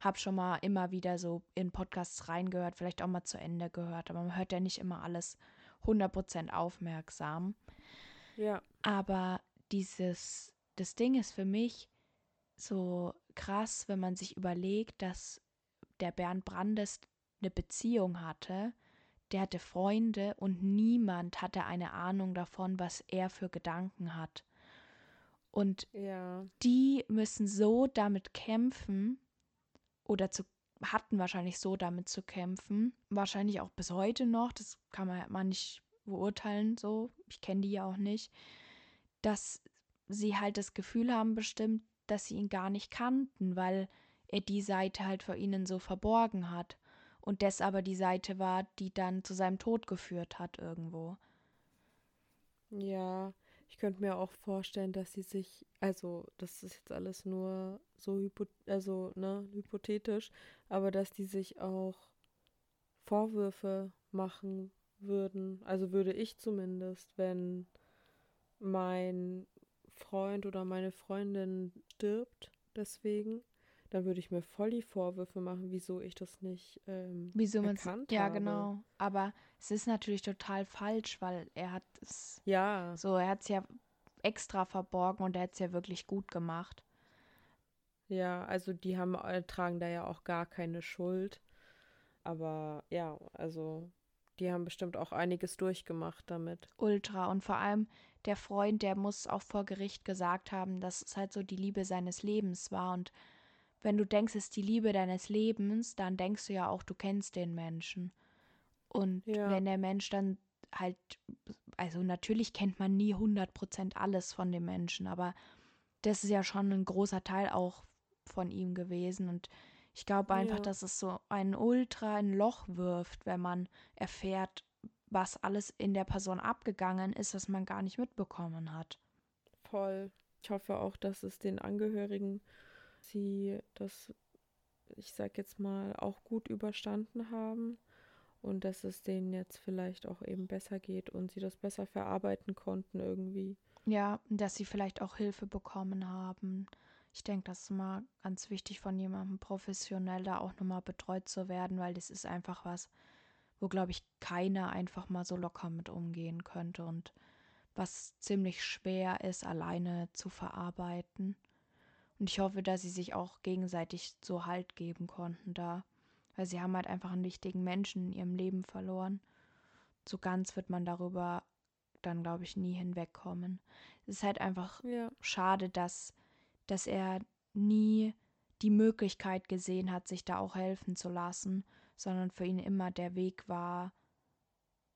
habe schon mal immer wieder so in Podcasts reingehört, vielleicht auch mal zu Ende gehört, aber man hört ja nicht immer alles 100% aufmerksam. Ja. Aber dieses, das Ding ist für mich so krass, wenn man sich überlegt, dass der Bernd Brandes eine Beziehung hatte. Der hatte Freunde und niemand hatte eine Ahnung davon, was er für Gedanken hat. Und Ja. die müssen so damit kämpfen oder zu, hatten wahrscheinlich so damit zu kämpfen, wahrscheinlich auch bis heute noch, das kann man, man nicht beurteilen so, ich kenne die ja auch nicht, dass sie halt das Gefühl haben bestimmt, dass sie ihn gar nicht kannten, weil er die Seite halt vor ihnen so verborgen hat und das aber die Seite war, die dann zu seinem Tod geführt hat irgendwo. Ja. Ich könnte mir auch vorstellen, dass sie sich, also das ist jetzt alles nur so hypo, also, ne, hypothetisch, aber dass die sich auch Vorwürfe machen würden. Also würde ich zumindest, wenn mein Freund oder meine Freundin stirbt, deswegen, dann würde ich mir voll die Vorwürfe machen, wieso ich das nicht ähm, Wieso man erkannt ja habe. genau, aber es ist natürlich total falsch, weil er hat es Ja, so, er hat es ja extra verborgen und er hat es ja wirklich gut gemacht. ja, also die haben äh, tragen da ja auch gar keine Schuld. Aber ja, also die haben bestimmt auch einiges durchgemacht damit. Ultra und vor allem der Freund, der muss auch vor Gericht gesagt haben, dass es halt so die Liebe seines Lebens war und wenn du denkst, es ist die Liebe deines Lebens, dann denkst du ja auch, du kennst den Menschen. Und Ja. wenn der Mensch dann halt, also natürlich kennt man nie 100% alles von dem Menschen, aber das ist ja schon ein großer Teil auch von ihm gewesen. Und ich glaube einfach, Ja. dass es so ein Ultra ein Loch wirft, wenn man erfährt, was alles in der Person abgegangen ist, was man gar nicht mitbekommen hat. Voll. Ich hoffe auch, dass es den Angehörigen, sie das, ich sag jetzt mal, auch gut überstanden haben und dass es denen jetzt vielleicht auch eben besser geht und sie das besser verarbeiten konnten irgendwie. Ja, dass sie vielleicht auch Hilfe bekommen haben. Ich denke, das ist immer ganz wichtig von jemandem professionell da auch nochmal betreut zu werden, weil das ist einfach was, wo, glaube ich, keiner einfach mal so locker mit umgehen könnte und was ziemlich schwer ist, alleine zu verarbeiten. Und ich hoffe, dass sie sich auch gegenseitig so Halt geben konnten da, weil sie haben halt einfach einen wichtigen Menschen in ihrem Leben verloren. So ganz wird man darüber dann, glaube ich, nie hinwegkommen. Es ist halt einfach Ja. schade, dass, dass er nie die Möglichkeit gesehen hat, sich da auch helfen zu lassen, sondern für ihn immer der Weg war,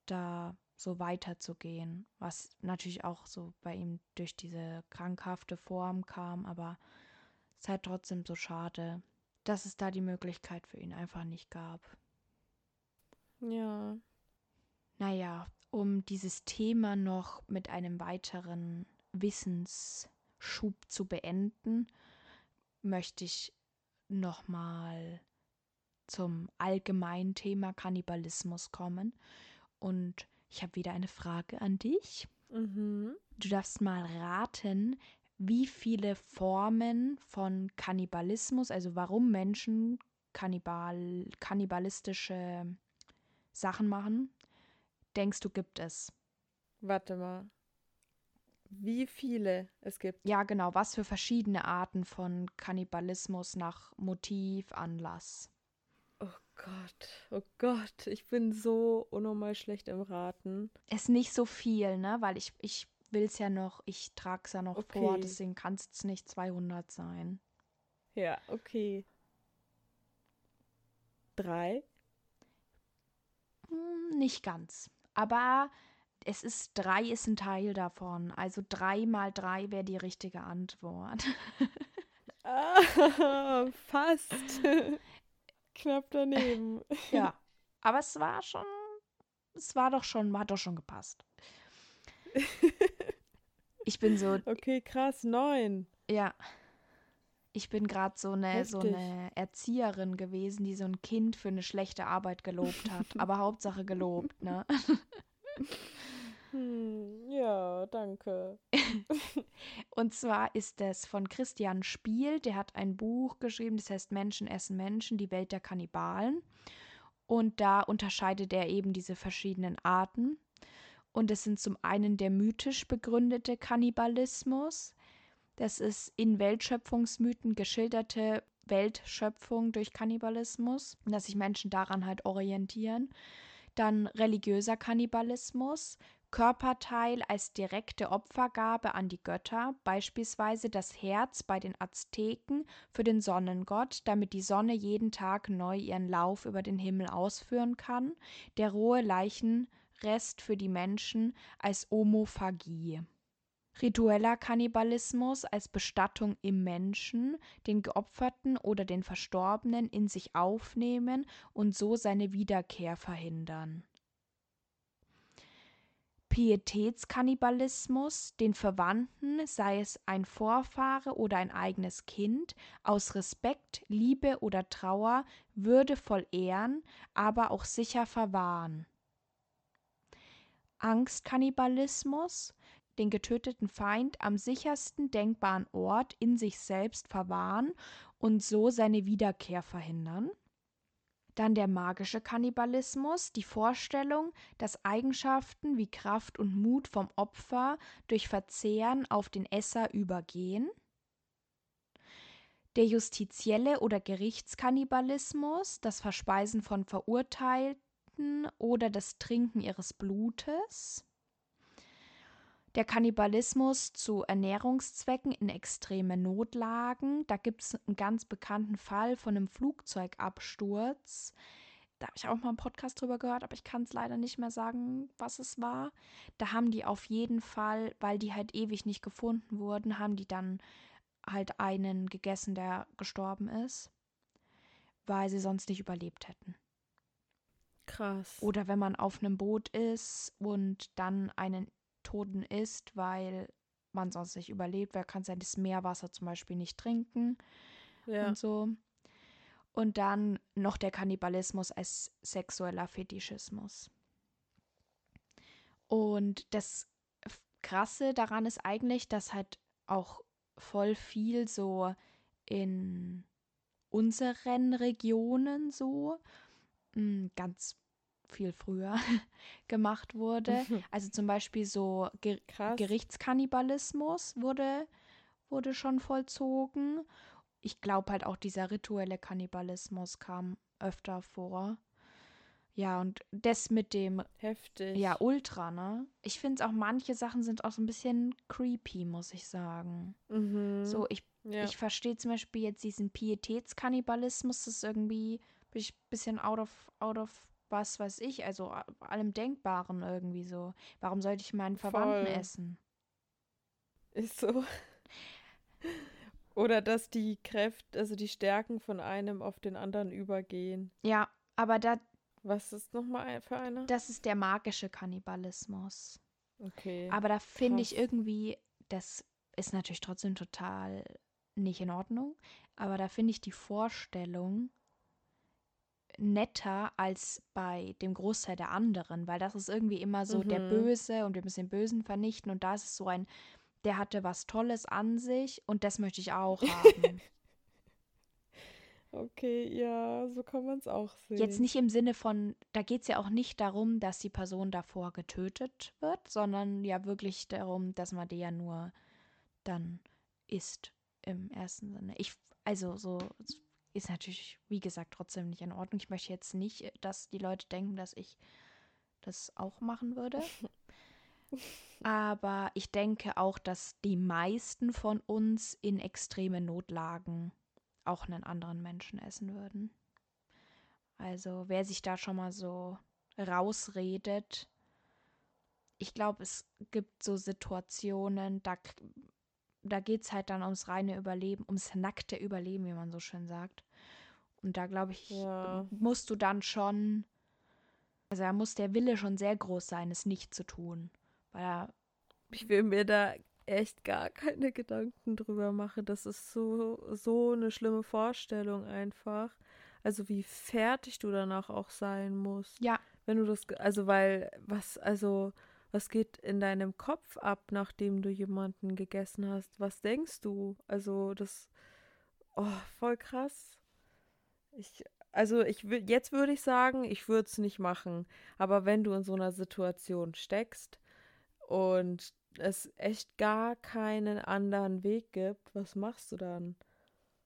da so weiterzugehen, was natürlich auch so bei ihm durch diese krankhafte Form kam, aber ist halt trotzdem so schade, dass es da die Möglichkeit für ihn einfach nicht gab. Ja. Naja, um dieses Thema noch mit einem weiteren Wissensschub zu beenden, möchte ich nochmal zum allgemeinen Thema Kannibalismus kommen. Und ich habe wieder eine Frage an dich. Mhm. Du darfst mal raten, wie viele Formen von Kannibalismus, also warum Menschen kannibal, kannibalistische Sachen machen, denkst du, gibt es? Warte mal. Wie viele es gibt? Ja, genau. Was für verschiedene Arten von Kannibalismus nach Motiv, Anlass? Oh Gott, oh Gott, ich bin so unnormal schlecht im Raten. Ist nicht so viel, ne? Weil ich, ich will es ja noch, ich trage es ja noch vor, Okay. deswegen kann es nicht 200 sein. Ja, okay. Drei? Hm, nicht ganz. Aber es ist, drei ist ein Teil davon. Also drei mal drei wäre die richtige Antwort. Ah, fast. Knapp daneben. ja. Aber es war schon, es war doch schon, hat doch schon gepasst. Ich bin so, Okay, krass, neun. Ja. Ich bin gerade so eine, so eine Erzieherin gewesen, die so ein Kind für eine schlechte Arbeit gelobt hat. Aber Hauptsache gelobt, ne? Hm, ja, danke. Und zwar ist es von Christian Spiel, der hat ein Buch geschrieben, das heißt Menschen essen Menschen, die Welt der Kannibalen. Und da unterscheidet er eben diese verschiedenen Arten. Und es sind zum einen der mythisch begründete Kannibalismus. Das ist in Weltschöpfungsmythen geschilderte Weltschöpfung durch Kannibalismus, dass sich Menschen daran halt orientieren. Dann religiöser Kannibalismus, Körperteil als direkte Opfergabe an die Götter, beispielsweise das Herz bei den Azteken für den Sonnengott, damit die Sonne jeden Tag neu ihren Lauf über den Himmel ausführen kann, der rohe Leichenrest für die Menschen als Omophagie. Ritueller Kannibalismus als Bestattung im Menschen, den Geopferten oder den Verstorbenen in sich aufnehmen und so seine Wiederkehr verhindern. Pietätskannibalismus, den Verwandten, sei es ein Vorfahre oder ein eigenes Kind, aus Respekt, Liebe oder Trauer würdevoll ehren, aber auch sicher verwahren. Angstkannibalismus, den getöteten Feind am sichersten denkbaren Ort in sich selbst verwahren und so seine Wiederkehr verhindern. Dann der magische Kannibalismus, die Vorstellung, dass Eigenschaften wie Kraft und Mut vom Opfer durch Verzehren auf den Esser übergehen. Der justizielle oder Gerichtskannibalismus, das Verspeisen von Verurteilten oder das Trinken ihres Blutes der Kannibalismus zu Ernährungszwecken in extreme Notlagen. Da gibt es einen ganz bekannten Fall von einem Flugzeugabsturz. Da habe ich auch mal einen Podcast drüber gehört, aber ich kann es leider nicht mehr sagen, was es war. Da haben die auf jeden Fall, weil die halt ewig nicht gefunden wurden, haben die dann halt einen gegessen, der gestorben ist, weil sie sonst nicht überlebt hätten. Krass. Oder wenn man auf einem Boot ist und dann einen Toten isst, weil man sonst nicht überlebt. Wer kann sein das Meerwasser zum Beispiel nicht trinken ja. und so. Und dann noch der Kannibalismus als sexueller Fetischismus. Und das Krasse daran ist eigentlich, dass halt auch voll viel so in unseren Regionen so hm, ganz viel früher gemacht wurde. Also zum Beispiel so Ger Krass. Gerichtskannibalismus wurde, wurde schon vollzogen. Ich glaube halt auch dieser rituelle Kannibalismus kam öfter vor. Ja, und das mit dem. Heftig. Ja, ultra, ne? Ich finde auch, manche Sachen sind auch so ein bisschen creepy, muss ich sagen. Mhm. So, ich, ja. ich verstehe zum Beispiel jetzt diesen Pietätskannibalismus, das ist irgendwie bin ich ein bisschen out of, out of was weiß ich, also allem Denkbaren irgendwie so. Warum sollte ich meinen Verwandten Voll. essen? Ist so. Oder dass die Kräfte, also die Stärken von einem auf den anderen übergehen. Ja, aber da. Was ist nochmal für einer? Das ist der magische Kannibalismus. Okay. Aber da finde ich irgendwie, das ist natürlich trotzdem total nicht in Ordnung. Aber da finde ich die Vorstellung, netter als bei dem Großteil der anderen, weil das ist irgendwie immer so mhm. der Böse und wir müssen den Bösen vernichten und da ist es so ein, der hatte was Tolles an sich und das möchte ich auch haben. okay, ja, so kann man es auch sehen. Jetzt nicht im Sinne von, da geht es ja auch nicht darum, dass die Person davor getötet wird, sondern ja wirklich darum, dass man die ja nur dann isst im ersten Sinne. Ich, also so ist natürlich, wie gesagt, trotzdem nicht in Ordnung. Ich möchte jetzt nicht, dass die Leute denken, dass ich das auch machen würde. Aber ich denke auch, dass die meisten von uns in extreme Notlagen auch einen anderen Menschen essen würden. Also wer sich da schon mal so rausredet, ich glaube, es gibt so Situationen, da da geht es halt dann ums reine Überleben, ums nackte Überleben, wie man so schön sagt. Und da glaube ich, ja. musst du dann schon, also da muss der Wille schon sehr groß sein, es nicht zu tun. Weil ich will mir da echt gar keine Gedanken drüber machen. Das ist so, so eine schlimme Vorstellung einfach. Also wie fertig du danach auch sein musst. Ja. Wenn du das, also weil, was, also was geht in deinem Kopf ab, nachdem du jemanden gegessen hast? Was denkst du? Also das, oh, voll krass. Ich, also ich jetzt würde ich sagen, ich würde es nicht machen. Aber wenn du in so einer Situation steckst und es echt gar keinen anderen Weg gibt, was machst du dann?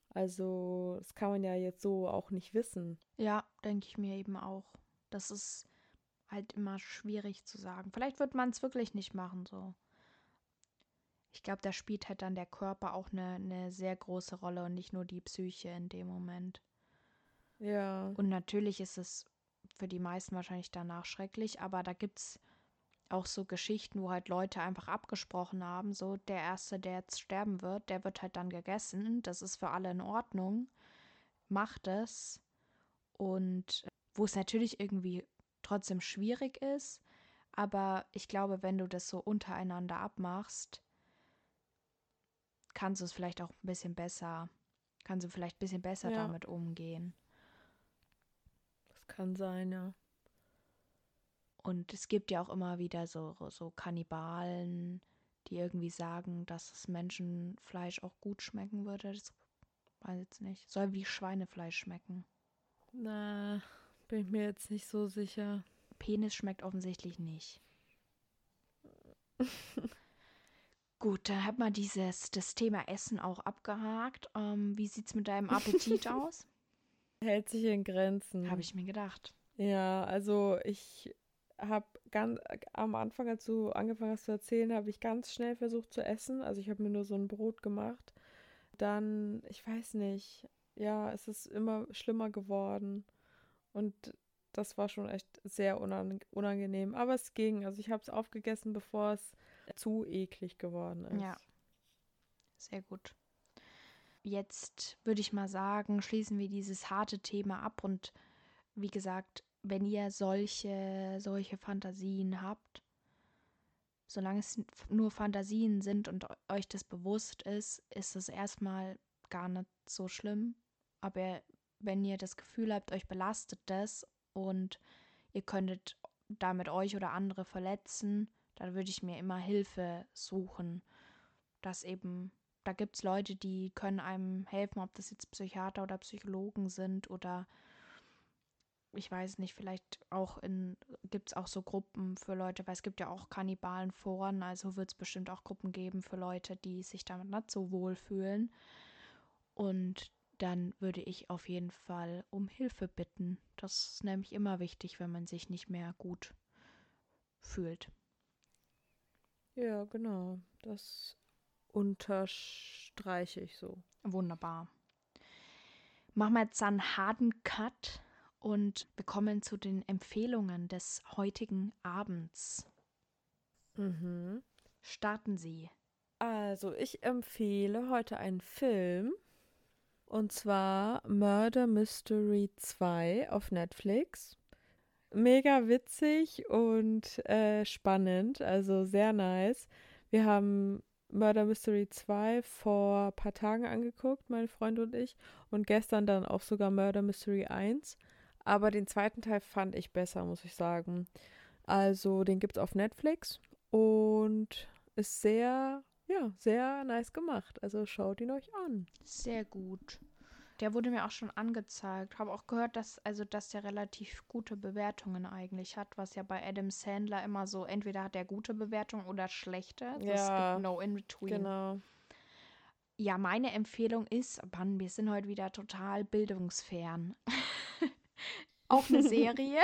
Also, das kann man ja jetzt so auch nicht wissen. Ja, denke ich mir eben auch. Das ist halt immer schwierig zu sagen. Vielleicht wird man es wirklich nicht machen, so. Ich glaube, da spielt halt dann der Körper auch eine, eine sehr große Rolle und nicht nur die Psyche in dem Moment. Ja. Und natürlich ist es für die meisten wahrscheinlich danach schrecklich, aber da gibt es auch so Geschichten, wo halt Leute einfach abgesprochen haben, so der Erste, der jetzt sterben wird, der wird halt dann gegessen. Das ist für alle in Ordnung. Macht es. Und wo es natürlich irgendwie trotzdem schwierig ist, aber ich glaube, wenn du das so untereinander abmachst, kannst du es vielleicht auch ein bisschen besser, kannst du vielleicht ein bisschen besser ja. damit umgehen. Das kann sein, ja. Und es gibt ja auch immer wieder so, so Kannibalen, die irgendwie sagen, dass das Menschenfleisch auch gut schmecken würde. Das weiß ich jetzt nicht. Soll wie Schweinefleisch schmecken. Na, bin ich mir jetzt nicht so sicher. Penis schmeckt offensichtlich nicht. Gut, dann hat man dieses das Thema Essen auch abgehakt. Ähm, wie sieht's mit deinem Appetit aus? Hält sich in Grenzen. Habe ich mir gedacht. Ja, also ich habe ganz am Anfang, als du angefangen hast zu erzählen, habe ich ganz schnell versucht zu essen. Also ich habe mir nur so ein Brot gemacht. Dann, ich weiß nicht, ja, es ist immer schlimmer geworden. Und das war schon echt sehr unangenehm. Aber es ging. Also ich habe es aufgegessen, bevor es zu eklig geworden ist. Ja. Sehr gut. Jetzt würde ich mal sagen, schließen wir dieses harte Thema ab und wie gesagt, wenn ihr solche, solche Fantasien habt, solange es nur Fantasien sind und euch das bewusst ist, ist es erstmal gar nicht so schlimm. Aber wenn ihr das Gefühl habt, euch belastet das und ihr könntet damit euch oder andere verletzen, dann würde ich mir immer Hilfe suchen. Dass eben, da gibt es Leute, die können einem helfen, ob das jetzt Psychiater oder Psychologen sind oder ich weiß nicht, vielleicht auch in, gibt es auch so Gruppen für Leute, weil es gibt ja auch Kannibalenforen, also wird es bestimmt auch Gruppen geben für Leute, die sich damit nicht so wohl fühlen. Und dann würde ich auf jeden Fall um Hilfe bitten. Das ist nämlich immer wichtig, wenn man sich nicht mehr gut fühlt. Ja, genau. Das unterstreiche ich so. Wunderbar. Machen wir jetzt einen harten Cut und wir kommen zu den Empfehlungen des heutigen Abends. Mhm. Starten Sie. Also, ich empfehle heute einen Film. Und zwar Murder Mystery 2 auf Netflix. Mega witzig und äh, spannend, also sehr nice. Wir haben Murder Mystery 2 vor ein paar Tagen angeguckt, mein Freund und ich. Und gestern dann auch sogar Murder Mystery 1. Aber den zweiten Teil fand ich besser, muss ich sagen. Also, den gibt es auf Netflix und ist sehr, ja, sehr nice gemacht. Also schaut ihn euch an. Sehr gut. Der wurde mir auch schon angezeigt. Habe auch gehört, dass also dass der relativ gute Bewertungen eigentlich hat, was ja bei Adam Sandler immer so entweder hat er gute Bewertungen oder schlechte. Also ja, es gibt no in between. Genau. Ja, meine Empfehlung ist, Mann, wir sind heute wieder total bildungsfern. auch eine Serie.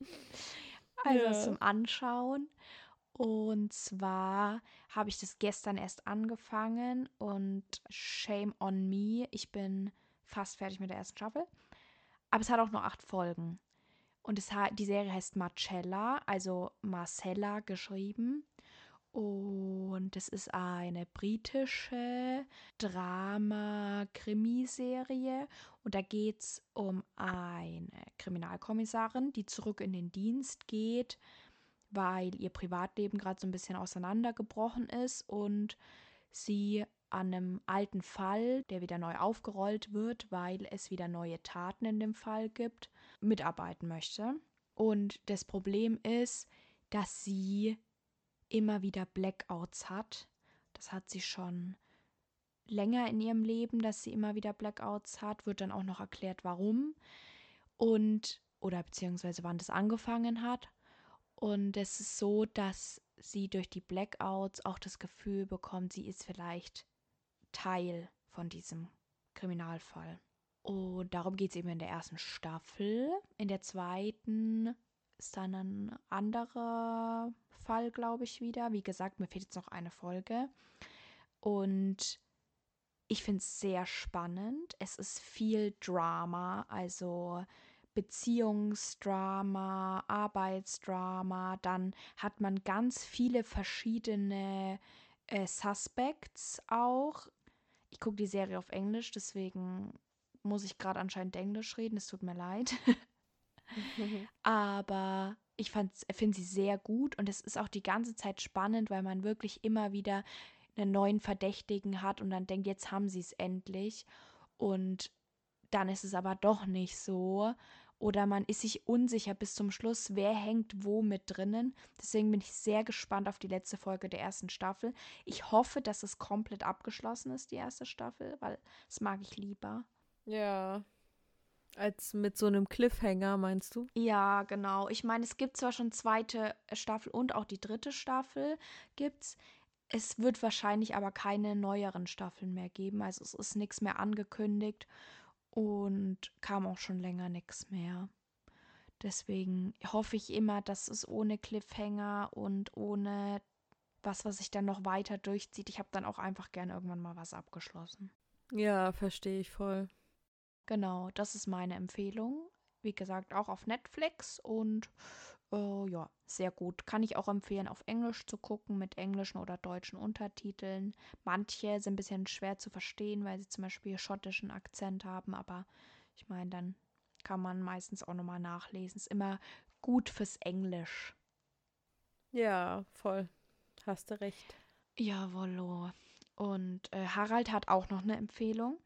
also ja. zum Anschauen. Und zwar habe ich das gestern erst angefangen und Shame on Me. Ich bin fast fertig mit der ersten Staffel. Aber es hat auch nur acht Folgen. Und es hat, die Serie heißt Marcella, also Marcella geschrieben. Und es ist eine britische Drama-Krimiserie. Und da geht es um eine Kriminalkommissarin, die zurück in den Dienst geht, weil ihr Privatleben gerade so ein bisschen auseinandergebrochen ist und sie an einem alten Fall, der wieder neu aufgerollt wird, weil es wieder neue Taten in dem Fall gibt, mitarbeiten möchte. Und das Problem ist, dass sie immer wieder Blackouts hat. Das hat sie schon länger in ihrem Leben, dass sie immer wieder Blackouts hat. Wird dann auch noch erklärt, warum. Und, oder beziehungsweise wann das angefangen hat. Und es ist so, dass sie durch die Blackouts auch das Gefühl bekommt, sie ist vielleicht Teil von diesem Kriminalfall. Und darum geht es eben in der ersten Staffel. In der zweiten ist dann ein anderer Fall, glaube ich, wieder. Wie gesagt, mir fehlt jetzt noch eine Folge. Und ich finde es sehr spannend. Es ist viel Drama, also Beziehungsdrama, Arbeitsdrama. Dann hat man ganz viele verschiedene äh, Suspects auch. Ich gucke die Serie auf Englisch, deswegen muss ich gerade anscheinend Englisch reden. Es tut mir leid. Aber ich finde sie sehr gut und es ist auch die ganze Zeit spannend, weil man wirklich immer wieder einen neuen Verdächtigen hat und dann denkt, jetzt haben sie es endlich. Und dann ist es aber doch nicht so. Oder man ist sich unsicher bis zum Schluss, wer hängt wo mit drinnen. Deswegen bin ich sehr gespannt auf die letzte Folge der ersten Staffel. Ich hoffe, dass es komplett abgeschlossen ist, die erste Staffel, weil das mag ich lieber. Ja. Als mit so einem Cliffhanger, meinst du? Ja, genau. Ich meine, es gibt zwar schon zweite Staffel und auch die dritte Staffel gibt's. Es wird wahrscheinlich aber keine neueren Staffeln mehr geben. Also es ist nichts mehr angekündigt und kam auch schon länger nichts mehr. Deswegen hoffe ich immer, dass es ohne Cliffhanger und ohne was, was sich dann noch weiter durchzieht. Ich habe dann auch einfach gern irgendwann mal was abgeschlossen. Ja, verstehe ich voll. Genau, das ist meine Empfehlung. Wie gesagt, auch auf Netflix und äh, ja, sehr gut. Kann ich auch empfehlen, auf Englisch zu gucken mit englischen oder deutschen Untertiteln. Manche sind ein bisschen schwer zu verstehen, weil sie zum Beispiel schottischen Akzent haben, aber ich meine, dann kann man meistens auch nochmal nachlesen. Ist immer gut fürs Englisch. Ja, voll. Hast du recht. Jawollo. Und äh, Harald hat auch noch eine Empfehlung.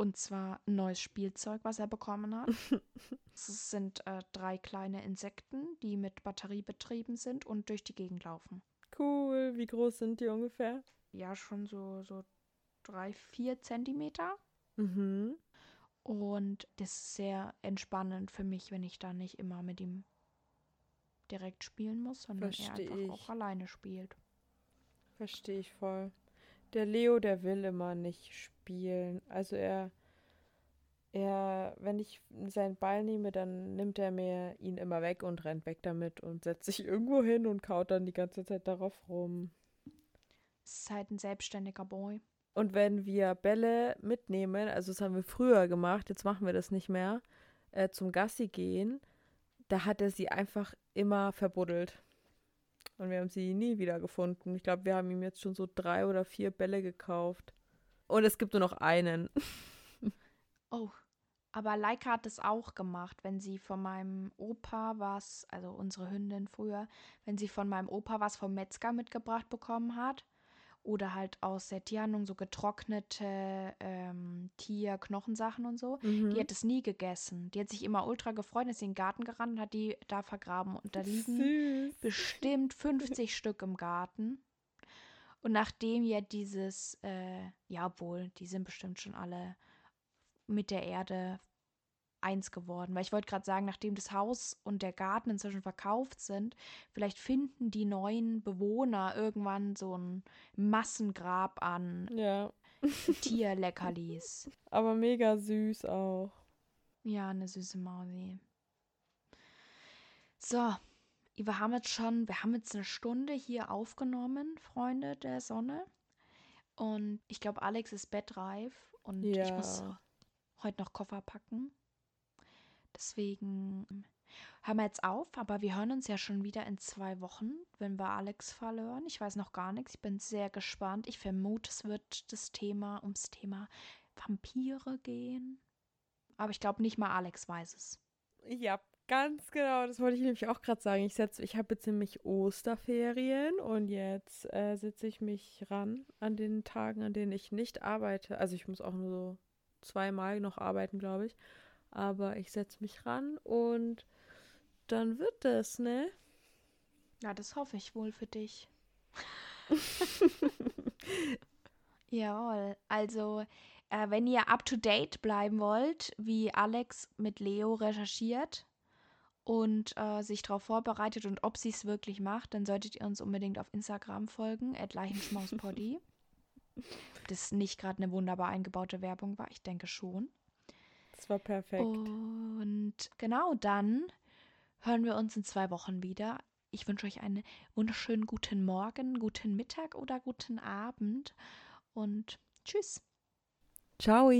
Und zwar ein neues Spielzeug, was er bekommen hat. Es sind äh, drei kleine Insekten, die mit Batterie betrieben sind und durch die Gegend laufen. Cool. Wie groß sind die ungefähr? Ja, schon so, so drei, vier Zentimeter. Mhm. Und das ist sehr entspannend für mich, wenn ich da nicht immer mit ihm direkt spielen muss, sondern Versteh er einfach ich. auch alleine spielt. Verstehe ich voll. Der Leo, der will immer nicht spielen. Also er, er, wenn ich seinen Ball nehme, dann nimmt er mir ihn immer weg und rennt weg damit und setzt sich irgendwo hin und kaut dann die ganze Zeit darauf rum. Das ist halt ein selbstständiger Boy. Und wenn wir Bälle mitnehmen, also das haben wir früher gemacht, jetzt machen wir das nicht mehr, äh, zum Gassi gehen, da hat er sie einfach immer verbuddelt. Und wir haben sie nie wieder gefunden. Ich glaube, wir haben ihm jetzt schon so drei oder vier Bälle gekauft. Und es gibt nur noch einen. oh. Aber Leica hat es auch gemacht, wenn sie von meinem Opa was, also unsere Hündin früher, wenn sie von meinem Opa was vom Metzger mitgebracht bekommen hat oder halt aus der Tierhandlung so getrocknete ähm, Tierknochensachen und so. Mhm. Die hat es nie gegessen. Die hat sich immer ultra gefreut, ist in den Garten gerannt und hat die da vergraben. Und da liegen Süß. bestimmt 50 Stück im Garten. Und nachdem ja dieses, äh, ja wohl, die sind bestimmt schon alle mit der Erde eins geworden. Weil ich wollte gerade sagen, nachdem das Haus und der Garten inzwischen verkauft sind, vielleicht finden die neuen Bewohner irgendwann so ein Massengrab an ja. Tierleckerlis. Aber mega süß auch. Ja, eine süße Mausi. So, wir haben jetzt schon, wir haben jetzt eine Stunde hier aufgenommen, Freunde der Sonne. Und ich glaube, Alex ist bettreif und ja. ich muss heute noch Koffer packen. Deswegen hören wir jetzt auf, aber wir hören uns ja schon wieder in zwei Wochen, wenn wir Alex verlören. Ich weiß noch gar nichts. Ich bin sehr gespannt. Ich vermute, es wird das Thema ums Thema Vampire gehen. Aber ich glaube, nicht mal Alex weiß es. Ja, ganz genau. Das wollte ich nämlich auch gerade sagen. Ich, ich habe jetzt nämlich Osterferien und jetzt äh, setze ich mich ran an den Tagen, an denen ich nicht arbeite. Also ich muss auch nur so zweimal noch arbeiten, glaube ich. Aber ich setze mich ran und dann wird das, ne? Ja, das hoffe ich wohl für dich. Jawohl. Also, Äh, wenn ihr up to date bleiben wollt, wie Alex mit Leo recherchiert und äh, sich darauf vorbereitet und ob sie es wirklich macht, dann solltet ihr uns unbedingt auf Instagram folgen, leichenschmauspoddy. das nicht gerade eine wunderbar eingebaute Werbung war, ich denke schon. Das war perfekt. Und genau dann hören wir uns in zwei Wochen wieder. Ich wünsche euch einen wunderschönen guten Morgen, guten Mittag oder guten Abend und tschüss. Ciao.